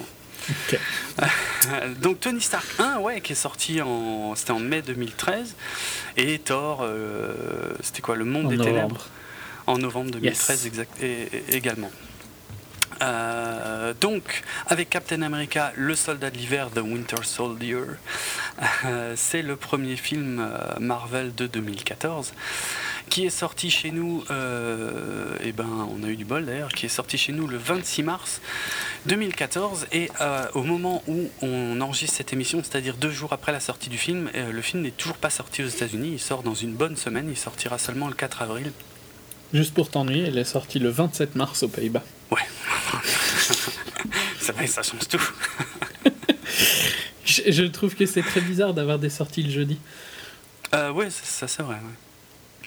Euh, Donc Tony Stark 1, ouais, qui est sorti en, c'était en mai 2013, et Thor, euh, c'était quoi, le monde En des novembre. ténèbres, en novembre 2013 Yes. exact, et- et- également. Euh, donc, avec Captain America, le soldat de l'hiver, The Winter Soldier, euh, c'est le premier film Marvel de 2014 qui est sorti chez nous, euh, et ben on a eu du bol d'ailleurs, qui est sorti chez nous le 26 mars 2014 et euh, au moment où on enregistre cette émission, c'est-à-dire deux jours après la sortie du film, euh, le film n'est toujours pas sorti aux États-Unis, il sort dans une bonne semaine, il sortira seulement le 4 avril. Juste pour t'ennuyer, elle est sortie le 27 mars aux Pays-Bas. Ouais, *laughs* ça, va, ça change tout. *laughs* Je, je trouve que c'est très bizarre d'avoir des sorties le jeudi. Euh, ouais, ça, ça, c'est vrai. ouais.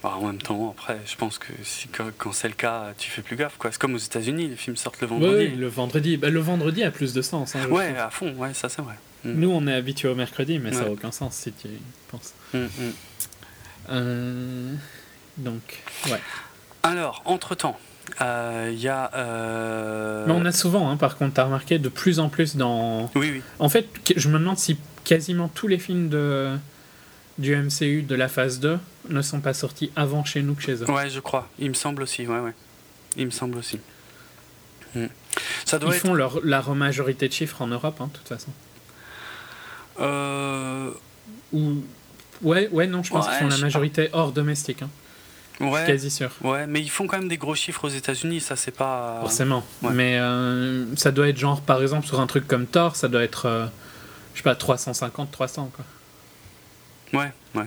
Bah, en même temps, après, je pense que si, quand, c'est le cas, tu fais plus gaffe. quoi. C'est comme aux États-Unis, les films sortent le vendredi. ouais, le vendredi. Bah, le vendredi a plus de sens. hein, Ouais, à fond, ouais, ça c'est vrai. Mm. Nous, on est habitués au mercredi, mais ça n'a aucun sens si tu y penses. Mm, mm. Euh, Donc, ouais. Alors, entre-temps, euh, il y a... euh, Mais on a souvent, hein, par contre, t'as remarqué de plus en plus dans. Oui, oui. En fait, je me demande si quasiment tous les films de, du MCU de la phase 2 ne sont pas sortis avant chez nous que chez eux. Ouais, je crois. Il me semble aussi, ouais, ouais. Il me semble aussi. Mm. Ça Ils doit être... font leur, la majorité de chiffres en Europe, hein, de toute façon. Euh, Ou... Ouais, ouais, non, je pense Ouais, qu'ils font je la majorité hors domestique. Hein. Ouais, Quasi sûr. ouais, mais ils font quand même des gros chiffres aux États-Unis, ça c'est pas... Forcément. ouais. Mais euh, ça doit être genre, par exemple, sur un truc comme Thor, ça doit être, euh, je sais pas, 350, 300. Quoi. Ouais, ouais.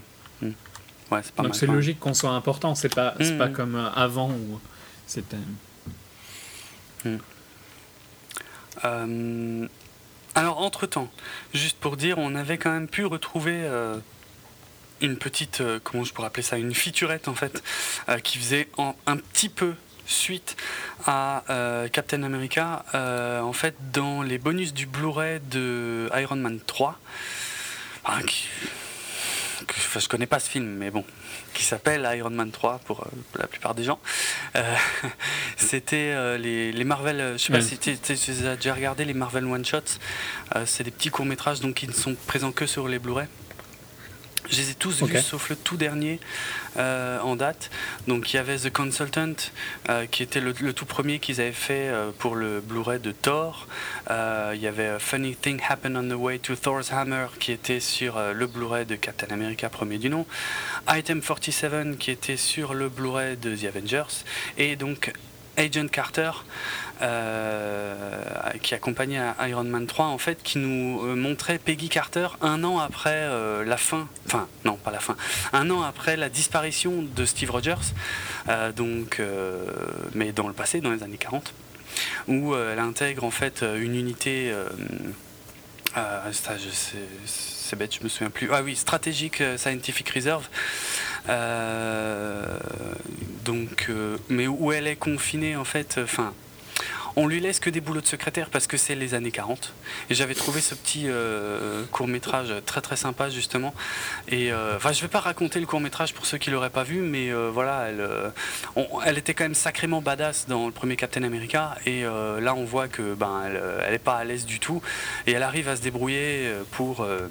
Mm. Ouais, pas Donc c'est logique qu'on soit important. C'est pas, c'est Mm. pas comme euh, avant où c'était. Euh, alors, entre-temps, juste pour dire, on avait quand même pu retrouver euh, une petite, euh, comment je pourrais appeler ça, une featurette en fait, qui faisait en- un petit peu suite à Captain America, en fait, dans les bonus du Blu-ray de Iron Man 3. hein, qui- que- enfin, je connais pas ce film, mais bon, qui s'appelle Iron Man 3 pour, euh, la plupart des gens. Euh, *laughs* C'était euh, les, les Marvel, je sais pas Ouais. si tu as déjà regardé les Marvel One Shots. C'est des petits courts métrages donc qui ne sont présents que sur les Blu-ray. Je les ai tous vus sauf le tout dernier euh, en date. Donc il y avait The Consultant euh, qui était le, le tout premier qu'ils avaient fait euh, pour le Blu-ray de Thor. Il y avait Funny Thing Happened on the Way to Thor's Hammer qui était sur le Blu-ray de Captain America premier du nom. Item 47 qui était sur le Blu-ray de The Avengers. Et donc Agent Carter qui accompagnait Iron Man 3 en fait qui nous euh, montrait Peggy Carter un an après euh, la fin enfin non pas la fin un an après la disparition de Steve Rogers euh, donc, euh, mais dans le passé, dans les années 40, où euh, elle intègre en fait euh, une unité. euh, euh, c'est bête, je me souviens plus. Ah oui, Strategic euh, Scientific Reserve. Euh, donc, euh, mais où elle est confinée en fait. Enfin, on lui laisse que des boulots de secrétaire parce que c'est les années 40. Et j'avais trouvé ce petit court métrage très très sympa justement. Et euh, enfin, vais pas raconter le court métrage pour ceux qui l'auraient pas vu, mais euh, voilà, elle, euh, était quand même sacrément badass dans le premier Captain America. Et euh, là, on voit que ben, euh, pas à l'aise du tout, et elle arrive à se débrouiller euh, pour euh,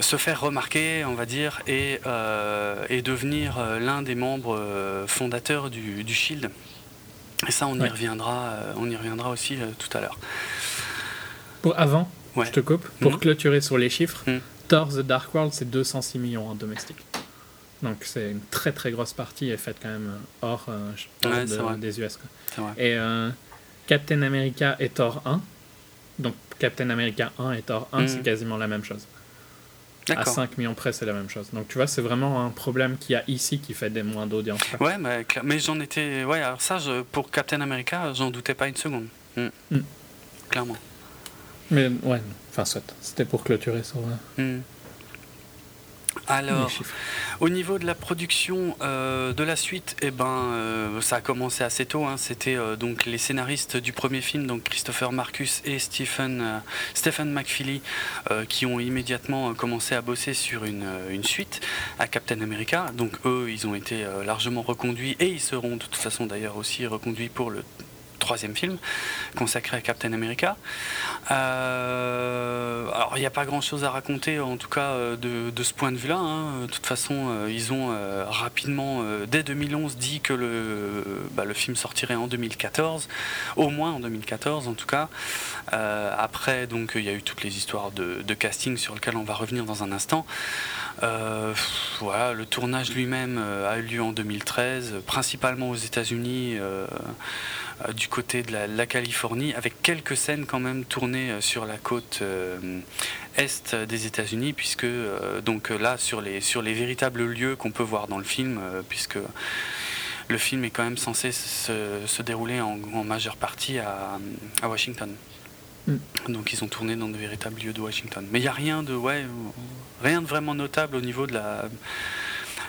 se faire remarquer, on va dire, et, euh, devenir euh, l'un des membres euh, fondateurs du Shield. Et ça, on y reviendra, euh, on y reviendra aussi euh, tout à l'heure. Pour avant, Ouais. je te coupe, pour Mhm. clôturer sur les chiffres, Mhm. Thor The Dark World, c'est 206 millions en domestique. Donc c'est une très très grosse partie est faite quand même euh, hors, hors Ouais, de- c'est vrai. des US. quoi. Et euh, Captain America et Thor 1. Donc Captain America 1 et Thor 1, Mhm. c'est quasiment la même chose. À D'accord. 5 millions près, c'est la même chose. Donc tu vois, c'est vraiment un problème qu'il y a ici qui fait des moins d'audience. Ouais, mais, cla- mais j'en étais. Ouais, alors ça, je- pour Captain America, j'en doutais pas une seconde. Mm. Mm. Clairement. Mais ouais, enfin soit. C'était pour clôturer sur euh, Mm. Alors, au niveau de la production euh, de la suite, eh ben, euh, ça a commencé assez tôt. hein. C'était euh, donc les scénaristes du premier film, donc Christopher Marcus et Stephen, Stephen McFeely, qui ont immédiatement commencé à bosser sur une, une suite à Captain America. Donc eux, ils ont été largement reconduits et ils seront de toute façon d'ailleurs aussi reconduits pour le troisième film consacré à Captain America. Euh, alors il n'y a pas grand chose à raconter en tout cas euh, de, ce point de vue-là. hein. De toute façon, euh, ils ont rapidement, dès 2011, dit que le, bah, le film sortirait en 2014, au moins en 2014 en tout cas. Après, donc il y a eu toutes les histoires de casting sur lesquelles on va revenir dans un instant. Euh, voilà, le tournage lui-même euh, a eu lieu en 2013, euh, principalement aux États-Unis, euh, du côté de la, Californie, avec quelques scènes quand même tournées sur la côte est des États-Unis, puisque donc là sur les sur les véritables lieux qu'on peut voir dans le film, puisque le film est quand même censé se, dérouler en, majeure partie à Washington. Mm. Donc ils ont tourné dans de véritables lieux de Washington. Mais il n'y a rien de ouais, rien de vraiment notable au niveau de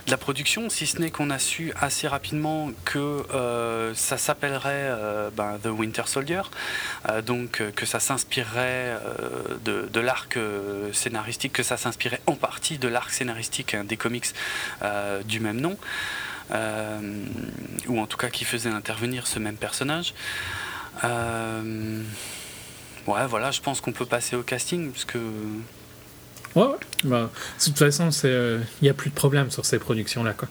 la production, si ce n'est qu'on a su assez rapidement que euh, ça s'appellerait euh, ben, The Winter Soldier, euh, donc que ça s'inspirerait de, l'arc scénaristique, que ça s'inspirait en partie de l'arc scénaristique hein, des comics du même nom, ou en tout cas qui faisait intervenir ce même personnage. Ouais, voilà, je pense qu'on peut passer au casting, puisque Ouais, ouais. Bah, de toute façon, il n'y a plus de problème sur ces productions-là. Quoi.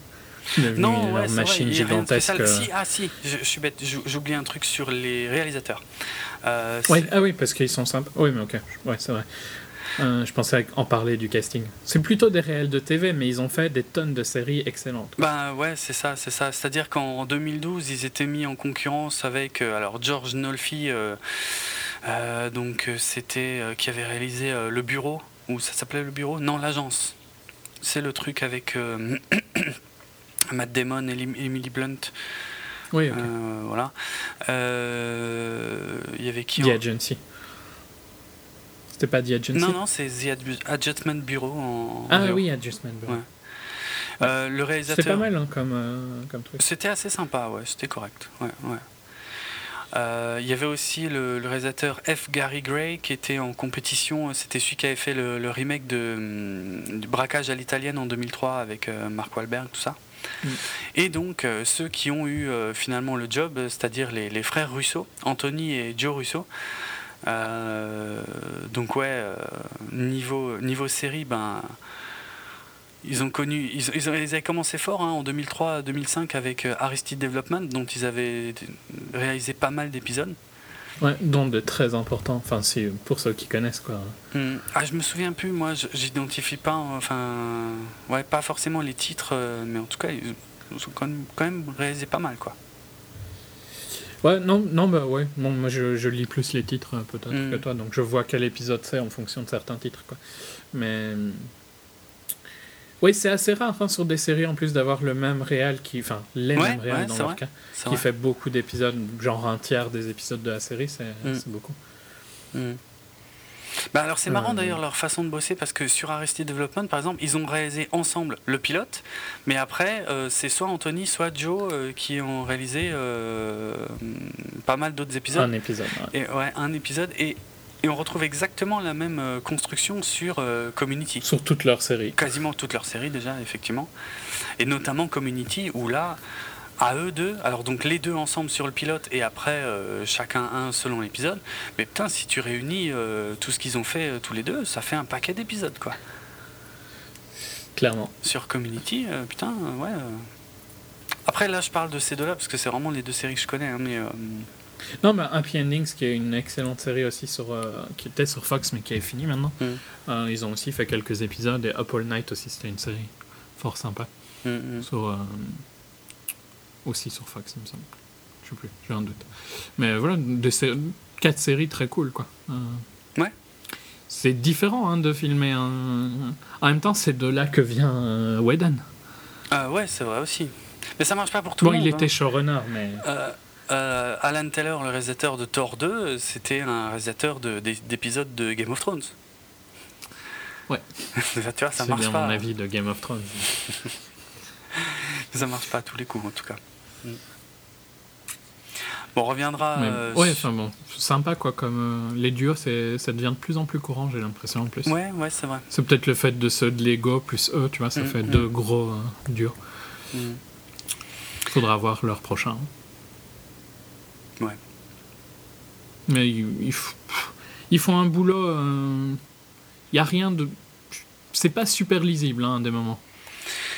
Non, ouais, machine vrai, gigantesque. spécial. euh. Si, ah si, je, je suis bête, j'ou- j'oublie un truc sur les réalisateurs. Euh, Ouais, ah oui, parce qu'ils sont sympas. Oui, mais ok, ouais, c'est vrai. Euh, je pensais en parler du casting. C'est plutôt des réels de TV, mais ils ont fait des tonnes de séries excellentes. Bah ouais, c'est ça, c'est ça. C'est-à-dire qu'en 2012, ils étaient mis en concurrence avec euh, alors George Nolfi, euh, euh, donc euh, c'était euh, qui avait réalisé euh, Le Bureau, ou ça s'appelait Le Bureau? Non, l'agence. C'est le truc avec euh, *coughs* Matt Damon et Emily Blunt. Oui, ok. Euh, voilà. Euh, Il y avait qui The en- Agency. C'était pas The Agency? Non, non, c'est The Adju- Adjustment Bureau en. Ah oui, Adjustment Bureau. Ouais. Euh, le réalisateur. C'était pas mal hein, comme, euh, comme truc. C'était assez sympa, ouais, c'était correct. Ouais, ouais. Euh, Il y avait aussi le, le réalisateur F. Gary Gray qui était en compétition. C'était celui qui avait fait le, le remake de, hum, du braquage à l'italienne en 2003 avec euh, Mark Wahlberg, tout ça. Mm. Et donc euh, ceux qui ont eu euh, finalement le job, c'est-à-dire les, les frères Russo, Anthony et Joe Russo. Euh, donc ouais, niveau, niveau série, ben ils ont connu, ils, avaient commencé fort hein, en 2003-2005 avec euh, Aristide Development, dont ils avaient réalisé pas mal d'épisodes. Ouais, dont de très importants. Enfin, si, pour ceux qui connaissent, quoi. Hmm. Ah, je me souviens plus, moi, je- j'identifie pas, enfin, ouais, pas forcément les titres, euh, mais en tout cas, ils ont quand même, quand même réalisé pas mal, quoi. Ouais, non, non, bah ouais. Bon, moi, je, je lis plus les titres, euh, peut-être, Mm. que toi. Donc, je vois quel épisode c'est en fonction de certains titres, quoi. Mais. Oui, c'est assez rare hein, sur des séries en plus d'avoir le même réal qui, enfin les Ouais, mêmes ouais, dans leur vrai. cas, qui vrai. fait beaucoup d'épisodes, genre un tiers des épisodes de la série, c'est Mm. beaucoup. Mm. Bah alors c'est marrant Euh, d'ailleurs leur façon de bosser parce que sur Arrested Development par exemple ils ont réalisé ensemble le pilote mais après euh, c'est soit Anthony soit Joe euh, qui ont réalisé euh, pas mal d'autres épisodes Un épisode. ouais. et ouais un épisode et, et on retrouve exactement la même euh, construction sur euh, Community Sur toute leur série. quasiment toute leur série déjà effectivement et notamment Community où là à eux deux alors donc les deux ensemble sur le pilote et après euh, chacun un selon l'épisode mais putain si tu réunis euh, tout ce qu'ils ont fait tous les deux ça fait un paquet d'épisodes quoi Clairement. sur Community putain ouais après là je parle de ces deux là parce que c'est vraiment les deux séries que je connais hein, mais Non, mais Happy Endings, qui est une excellente série aussi, sur, euh, qui était sur Fox, mais qui est finie maintenant. Mm. Euh, ils ont aussi fait quelques épisodes, et Up All Night aussi, c'était une série fort sympa. mm, mm. Sur, euh, aussi sur Fox, il me semble. Je sais plus, j'ai un doute. Mais voilà, des sé- quatre séries très cool, quoi. Euh, Ouais. C'est différent hein, de filmer un. En même temps, c'est de là que vient Whedon. Ah ouais c'est vrai aussi mais ça marche pas pour tout Bon, le monde il était hein. showrunner, mais. Euh, euh, Alan Taylor, le réalisateur de Thor 2, c'était un réalisateur de- d'é- d'épisodes de Game of Thrones. Ouais. *laughs* ça, tu vois, ça C'est marche bien pas. mon avis de Game of Thrones. *laughs* Ça marche pas à tous les coups, en tout cas. Mm. Bon, on reviendra. Mais- euh, ouais, sur- enfin bon, sympa quoi. Comme euh, les duos, c'est, ça devient de plus en plus courant, j'ai l'impression en plus. Ouais, ouais, c'est vrai. C'est peut-être le fait de ceux de Lego plus eux, tu vois, ça Mm, fait mm. deux gros euh, duos. Mm. Faudra voir leur prochain. Ouais. Mais ils, font un boulot. Il y a rien de. C'est pas super lisible hein, des moments.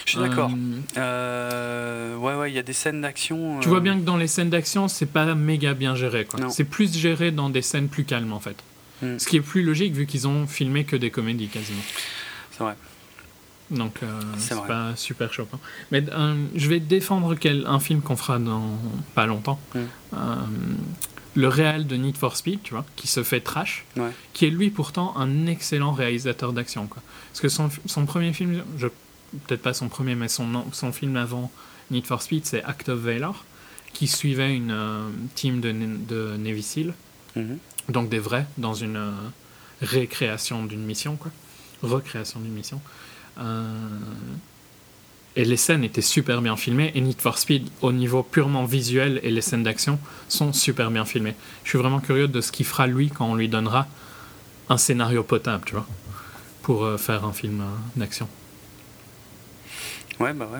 Je suis d'accord. Euh, Euh, ouais, ouais, il y a des scènes d'action. Tu euh, vois bien que dans les scènes d'action, c'est pas méga bien géré. C'est plus géré dans des scènes plus calmes en fait. Mm. Ce qui est plus logique vu qu'ils ont filmé que des comédies quasiment. C'est vrai. Donc euh, C'est pas super choquant. Mais euh, je vais défendre quel, un film qu'on fera dans pas longtemps. Mm. Euh, le réal de Need for Speed, tu vois, qui se fait trash, Ouais. qui est lui pourtant un excellent réalisateur d'action. quoi. Parce que son, son premier film, je- peut-être pas son premier, mais son, son film avant Need for Speed, c'est Act of Valor, qui suivait une euh, team de, de Navy SEAL, Mhm. donc des vrais, dans une récréation d'une mission, quoi. Recréation d'une mission. Euh, et les scènes étaient super bien filmées, et Need for Speed, au niveau purement visuel, et les scènes d'action sont super bien filmées. Je suis vraiment curieux de ce qu'il fera lui quand on lui donnera un scénario potable, tu vois, pour euh, faire un film euh, d'action. Ouais, bah ouais.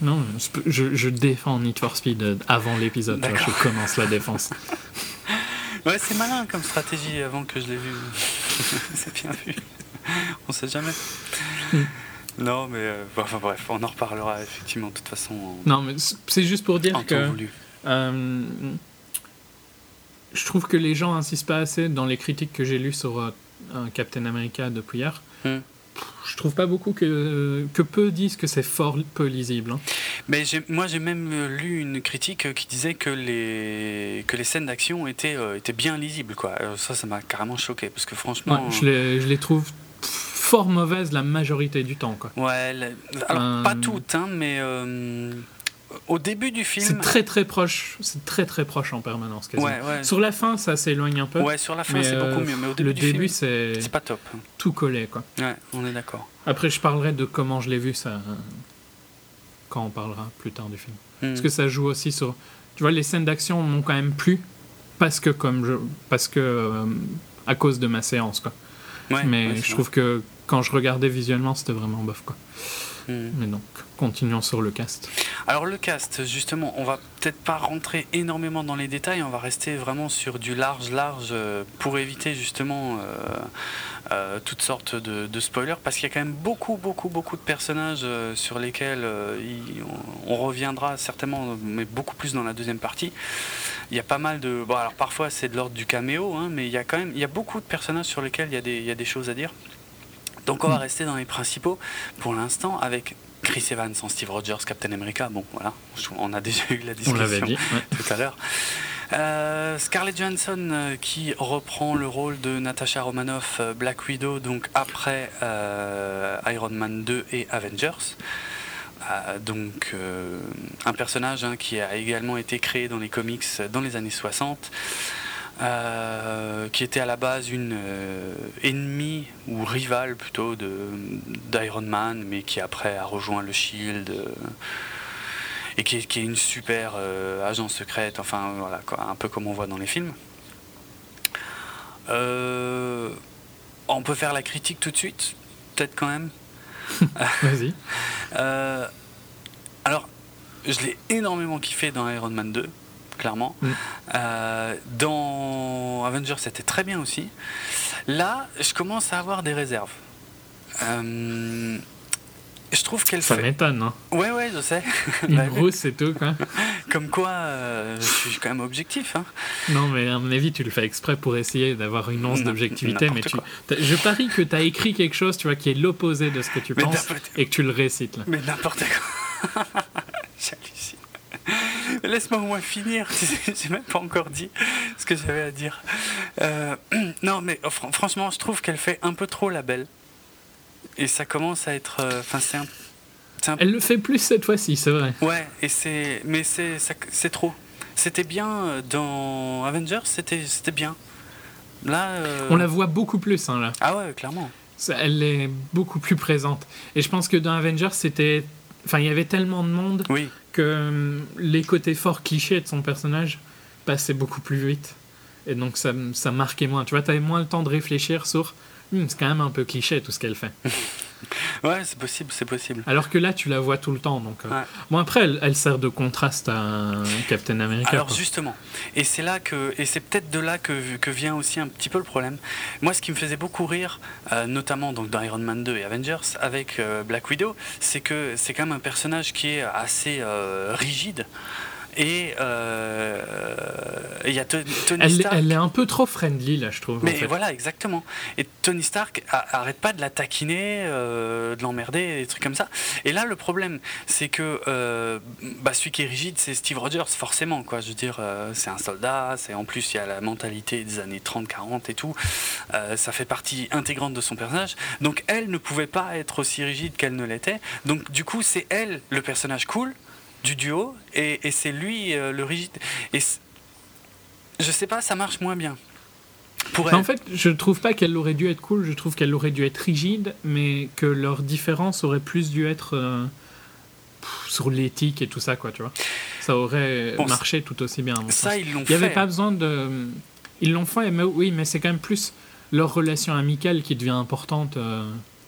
Non, je, défends Need for Speed avant l'épisode, je commence la défense. *laughs* Ouais, c'est malin comme stratégie avant que je l'ai vu. *laughs* c'est bien vu. On sait jamais. *laughs* Non, mais euh, bref, on en reparlera effectivement de toute façon en, Non, mais c'est juste pour dire en que... Euh, je trouve que les gens insistent pas assez dans les critiques que j'ai lues sur euh, Captain America depuis hier. Hmm. Je trouve pas beaucoup que, que peu disent que c'est fort peu lisible. hein. Mais moi, j'ai même euh, lu une critique qui disait que les, que les scènes d'action étaient, étaient bien lisibles. Quoi. Ça, ça m'a carrément choqué parce que Ouais, franchement. je, les, je les trouve fort mauvaises la majorité du temps. Quoi. Ouais, la- alors Euh, pas toutes, hein, mais euh, au début du film. C'est très très proche, c'est très très proche en permanence. quasiment. Ouais, ouais. Sur la fin, ça s'éloigne un peu. Ouais, sur la fin, c'est beaucoup euh, mieux. Mais au début le du début, film, c'est c'est pas top. tout collé. Quoi. Ouais, on est d'accord. Après, je parlerai de comment je l'ai vu ça quand on parlera plus tard du film. Hmm. Parce que ça joue aussi sur. Tu vois, les scènes d'action m'ont quand même plu parce que comme je, parce que euh, à cause de ma séance quoi. Ouais, Mais ouais, je trouve que quand je regardais visuellement, c'était vraiment bof quoi. Hmm. Mais donc, continuons sur le cast. Alors le cast, justement, on va peut-être pas rentrer énormément dans les détails, on va rester vraiment sur du large, large, euh, pour éviter justement euh, euh, toutes sortes de, de spoilers, parce qu'il y a quand même beaucoup, beaucoup, beaucoup de personnages euh, sur lesquels il- on, on reviendra certainement, mais beaucoup plus dans la deuxième partie. Il y a pas mal de... Bon, alors parfois c'est de l'ordre du caméo, hein, mais il y a quand même il y a beaucoup de personnages sur lesquels il y a des, il y a des choses à dire. Donc on va rester dans les principaux pour l'instant avec Chris Evans en Steve Rogers, Captain America. Bon, voilà, on a déjà eu la On discussion l'avait dit. ouais. tout à l'heure. Euh, Scarlett Johansson euh, qui reprend le rôle de Natasha Romanoff, euh, Black Widow, donc après Iron Man 2 et Avengers. Donc un personnage hein, qui a également été créé dans les comics dans les années 60. Euh, qui était à la base une euh, ennemie ou rivale plutôt de d'Iron Man, mais qui après a rejoint le Shield euh, et qui est, qui est une super agent secrète, enfin voilà, quoi, un peu comme on voit dans les films. On peut faire la critique tout de suite, peut-être quand même? *laughs* Vas-y. Alors, je l'ai énormément kiffé dans Iron Man 2, clairement. Mm. Euh, dans Avengers, c'était très bien aussi. Là, je commence à avoir des réserves. Euh, je trouve qu'elle Ça fait. m'étonne, hein. Ouais, ouais, je sais. *laughs* Une Bah, grosse, c'est tout, quoi. Comme quoi, euh, je suis quand même objectif. hein. Non, mais à mon avis, tu le fais exprès pour essayer d'avoir une once d'objectivité. Mais tu, je parie que tu as écrit quelque chose, tu vois, qui est l'opposé de ce que tu Mais penses et que tu le récites, là. Mais n'importe quoi. *laughs* J'hallucine. Laisse-moi au moins finir. J'ai même pas encore dit ce que j'avais à dire. Euh, *clears throat* non, mais oh, fran- franchement, je trouve qu'elle fait un peu trop la belle. Et ça commence à être. euh, Enfin, c'est un. un- Elle le fait plus cette fois-ci, c'est vrai. Ouais, et c'est. Mais c'est trop. C'était bien euh, dans Avengers, c'était c'était bien. Là. euh, On la voit beaucoup plus, hein, là. Ah ouais, clairement. Ça, Elle est beaucoup plus présente. Et je pense que dans Avengers, c'était. Enfin, il y avait tellement de monde Oui. Que hum, les côtés forts clichés de son personnage passaient beaucoup plus vite. Et donc, ça, ça marquait moins. Tu vois, t'avais moins le temps de réfléchir sur. Hum, c'est quand même un peu cliché tout ce qu'elle fait. *laughs* Ouais, c'est possible, c'est possible. Alors que là, tu la vois tout le temps. Donc, euh, Ouais. Bon, après, elle, elle sert de contraste à Captain America. Alors quoi. justement, et c'est là que, et c'est peut-être de là que, que vient aussi un petit peu le problème. Moi, ce qui me faisait beaucoup rire, euh, notamment donc dans Iron Man 2 et Avengers, avec euh, Black Widow, c'est que c'est quand même un personnage qui est assez rigide. Et euh, et il y a To- Tony elle, Stark. elle est un peu trop friendly, là, je trouve. en Mais fait. voilà, exactement. Et Tony Stark arrête pas de la taquiner, euh, de l'emmerder, des trucs comme ça. Et là, le problème, c'est que euh, bah, celui qui est rigide, c'est Steve Rogers, forcément. Quoi. Je veux dire, c'est un soldat, c'est en plus, il y a la mentalité des années 30-40 et tout. Ça fait partie intégrante de son personnage. Donc, elle ne pouvait pas être aussi rigide qu'elle ne l'était. Donc, du coup, c'est elle, le personnage cool du duo, et, et c'est lui, euh, le rigide. Et je sais pas, ça marche moins bien. Pour elle. Mais en fait, je trouve pas qu'elle aurait dû être cool, je trouve qu'elle aurait dû être rigide, mais que leur différence aurait plus dû être euh, sur l'éthique et tout ça, quoi, tu vois. Ça aurait Bon, marché tout aussi bien. Ça, ils l'ont Il fait. n'y avait pas besoin de. Ils l'ont fait, mais oui, mais c'est quand même plus leur relation amicale qui devient importante euh,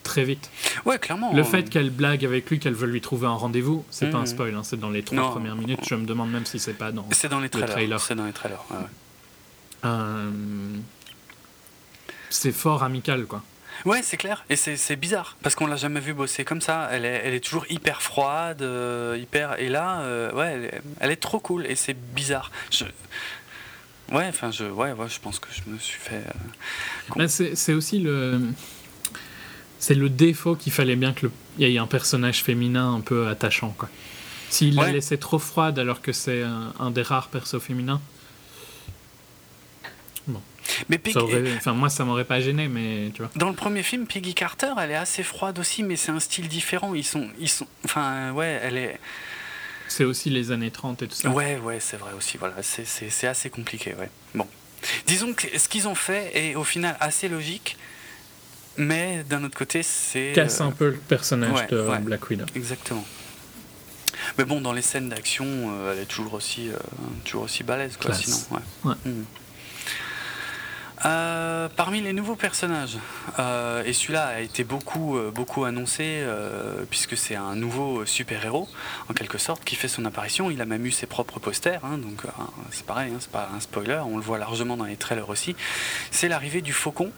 très vite. Ouais, clairement. Le euh, fait qu'elle blague avec lui, qu'elle veut lui trouver un rendez-vous, c'est pas un Mhm. spoil, hein, c'est dans les trois Non. premières minutes. Je me demande même si c'est pas dans. C'est dans les trailers. trailer. C'est dans les trailers. ouais, ouais. Euh, C'est fort amical, quoi. Ouais, c'est clair. Et c'est bizarre parce qu'on l'a jamais vu bosser comme ça. Elle est, elle est toujours hyper froide, euh, hyper. Et là, euh, ouais, elle est, elle est trop cool et c'est bizarre. Je... Ouais, enfin, je, ouais, ouais, je pense que je me suis fait. C'est c'est aussi le. C'est le défaut qu'il fallait bien qu'il y ait un personnage féminin un peu attachant, quoi. S'il la Ouais. laissait trop froide alors que c'est un, un des rares persos féminins, Mais Peggy- aurait, enfin moi ça m'aurait pas gêné, mais tu vois. dans le premier film, Peggy Carter, elle est assez froide aussi, mais c'est un style différent. Ils sont, ils sont. Enfin, ouais, elle est. C'est aussi les années 30 et tout ça. Ouais, ouais, c'est vrai aussi. Voilà, c'est- c'est c'est assez compliqué. Ouais. Bon, disons que ce qu'ils ont fait est au final assez logique, mais d'un autre côté, c'est Casse euh, un peu le personnage ouais, de ouais. Black Widow. exactement. Mais bon, dans les scènes d'action, euh, elle est toujours aussi, euh, toujours aussi balèze, quoi. Classe. Sinon, ouais. Mhm. Euh, parmi les nouveaux personnages, euh, et celui-là a été beaucoup, euh, beaucoup annoncé euh, puisque c'est un nouveau super-héros en quelque sorte qui fait son apparition. Il a même eu ses propres posters, hein, donc euh, c'est pareil, hein, c'est pas un spoiler. On le voit largement dans les trailers aussi. C'est l'arrivée du Faucon.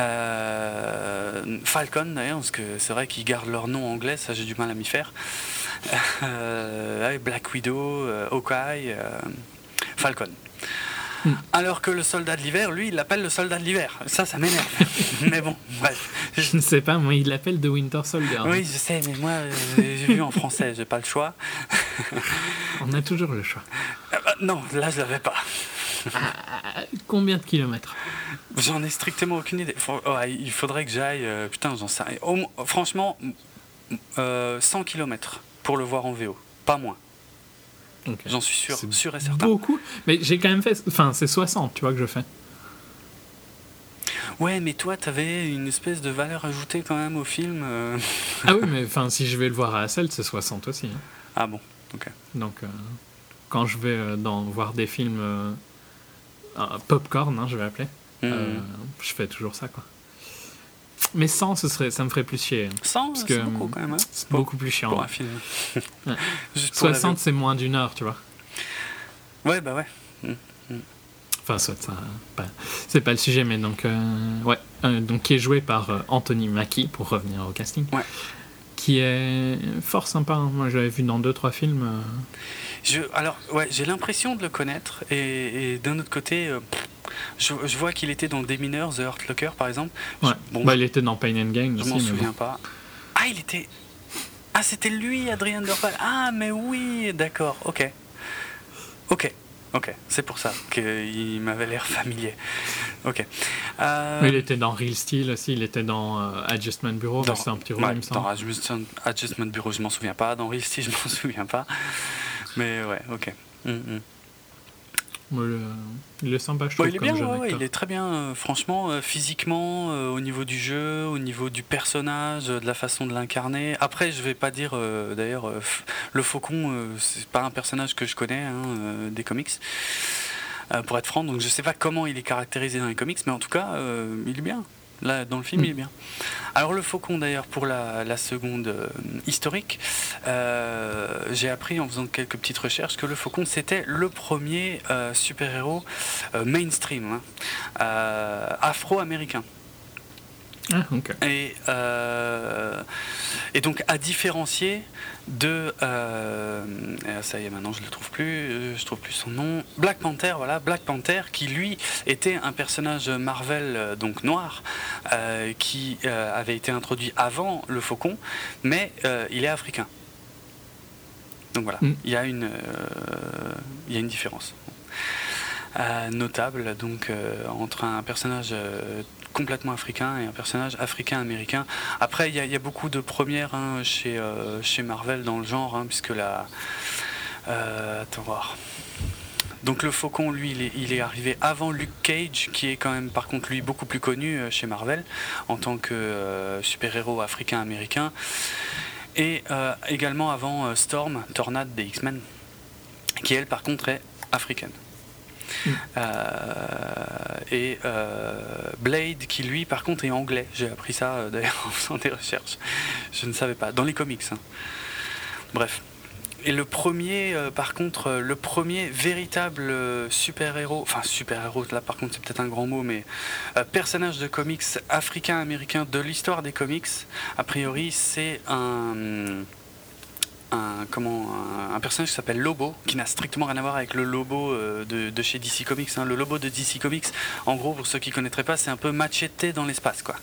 Euh, Falcon d'ailleurs, parce que c'est vrai qu'ils gardent leur nom anglais, ça j'ai du mal à m'y faire. Euh, Black Widow, euh, Hawkeye, euh, Falcon. Alors que le soldat de l'hiver, lui, il l'appelle le soldat de l'hiver. Ça, ça m'énerve. *laughs* mais bon, bref. Je ne sais pas, moi, il l'appelle The Winter Soldier. Oui, je sais, mais moi, j'ai vu en français, j'ai pas le choix. On a toujours le choix. Euh, bah, non, là, je l'avais pas. *laughs* Combien de kilomètres J'en ai strictement aucune idée. Faut- ouais, il faudrait que j'aille. euh, putain, j'en sais rien. Franchement, euh, 100 km pour le voir en VO. Pas moins. Ok. J'en suis sûr, sûr et certain. Beaucoup. Mais j'ai quand même fait. Enfin, c'est 60, tu vois, que je fais. Ouais, mais toi, t'avais une espèce de valeur ajoutée quand même au film. euh. Ah oui, mais enfin, si je vais le voir à Hasselt, c'est 60 aussi. hein. Ah bon, ok. Donc, euh, quand je vais euh, dans, voir des films euh, popcorn, hein, je vais appeler, Hmm. euh, je fais toujours ça, quoi. Mais 100, ce serait, ça me ferait plus chier. 100, parce c'est beaucoup quand même. hein, C'est beaucoup plus chiant. pour un film. Ouais. *laughs* *laughs* Juste pour la 60, c'est moins d'une heure, tu vois. VO. Ouais, bah ouais. Enfin, soit ça, c'est pas le sujet, mais donc, euh, ouais, euh, donc qui est joué par euh, Anthony Mackie pour revenir au casting, Ouais. Qui est fort sympa. hein. Moi, je l'avais vu dans deux trois films. euh. Je, alors, ouais, j'ai l'impression de le connaître, et, et d'un autre côté, euh, je, je vois qu'il était dans Des Mineurs, The Hurt Locker par exemple. Je- Ouais. bon, Bah, il était dans Pain and Gain je m'en souviens bon. pas. Ah, il était. Ah, c'était lui, Adrien Dorval. Ah, mais oui, d'accord, ok. Ok, ok, c'est pour ça qu'il m'avait l'air familier. Ok. Euh, il était dans Real Steel aussi. Il était dans euh, Adjustment Bureau. Dans- C'est un petit rôle, ouais, il me semble. dans Adjustment, Adjustment Bureau, je m'en souviens pas. Dans Real Steel, *laughs* je m'en souviens pas. Mais ouais, ok. Mm, mm. Le- il est sympa, je Bon, trouve. il est comme bien, ouais, il est très bien. euh, franchement, euh, physiquement, euh, au niveau du jeu, au niveau du personnage, de la façon de l'incarner. Après, je vais pas dire, euh, d'ailleurs, euh, *laughs* le faucon, euh, c'est pas un personnage que je connais hein, des comics. pour être franc, donc je sais pas comment il est caractérisé dans les comics, mais en tout cas, il est bien. Là, dans le film, Mm. il est bien. Alors, le faucon, d'ailleurs, pour la, la seconde euh, historique, euh, j'ai appris en faisant quelques petites recherches que le faucon, c'était le premier euh, super-héros mainstream, hein, afro-américain. Ah. Et, euh, et donc à différencier de euh, ça y est maintenant je le trouve plus euh, je trouve plus son nom Black Panther voilà Black Panther qui lui était un personnage Marvel donc noir euh, qui avait été introduit avant le Faucon mais il est africain donc voilà Mm. il y a une il y a une différence notable donc entre un personnage complètement africain et un personnage africain-américain. Après, il y, a- beaucoup de premières hein, chez, euh, chez Marvel dans le genre, hein, puisque la... euh, attends voir. Donc le Faucon, lui, il est, arrivé avant Luke Cage, qui est quand même, par contre, lui, beaucoup plus connu euh, chez Marvel, en tant que euh, super-héros africain-américain. Et également avant Storm, Tornade des X-Men, qui, elle, par contre, est africaine. Euh, et euh, Blade, qui lui, par contre, est anglais. J'ai appris ça euh, d'ailleurs *laughs* en faisant des recherches. Je ne savais pas. Dans les comics. hein. Bref. Et le premier, par contre, le premier véritable super-héros, enfin super-héros, là par contre c'est peut-être un grand mot, mais personnage de comics africain-américain de l'histoire des comics, a priori c'est un, un, comment, un, un personnage qui s'appelle Lobo, qui n'a strictement rien à voir avec le Lobo euh, de, de chez DC Comics. hein. Le Lobo de DC Comics, en gros, pour ceux qui ne connaîtraient pas, c'est un peu machete dans l'espace, quoi.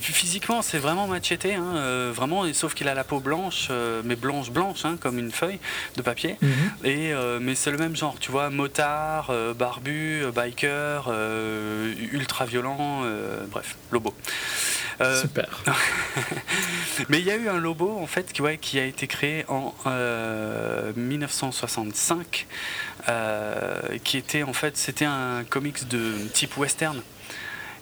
Physiquement, c'est vraiment machete, hein, euh, vraiment, sauf qu'il a la peau blanche, euh, mais blanche blanche, hein, comme une feuille de papier. Mhm. Et euh, mais c'est le même genre, tu vois, motard, barbu, biker, ultra violent, bref, Lobo. Euh, Super. *laughs* mais il y a eu un Lobo en fait qui, ouais, qui a été créé en euh, 1965, euh, qui était en fait c'était un comics de type western.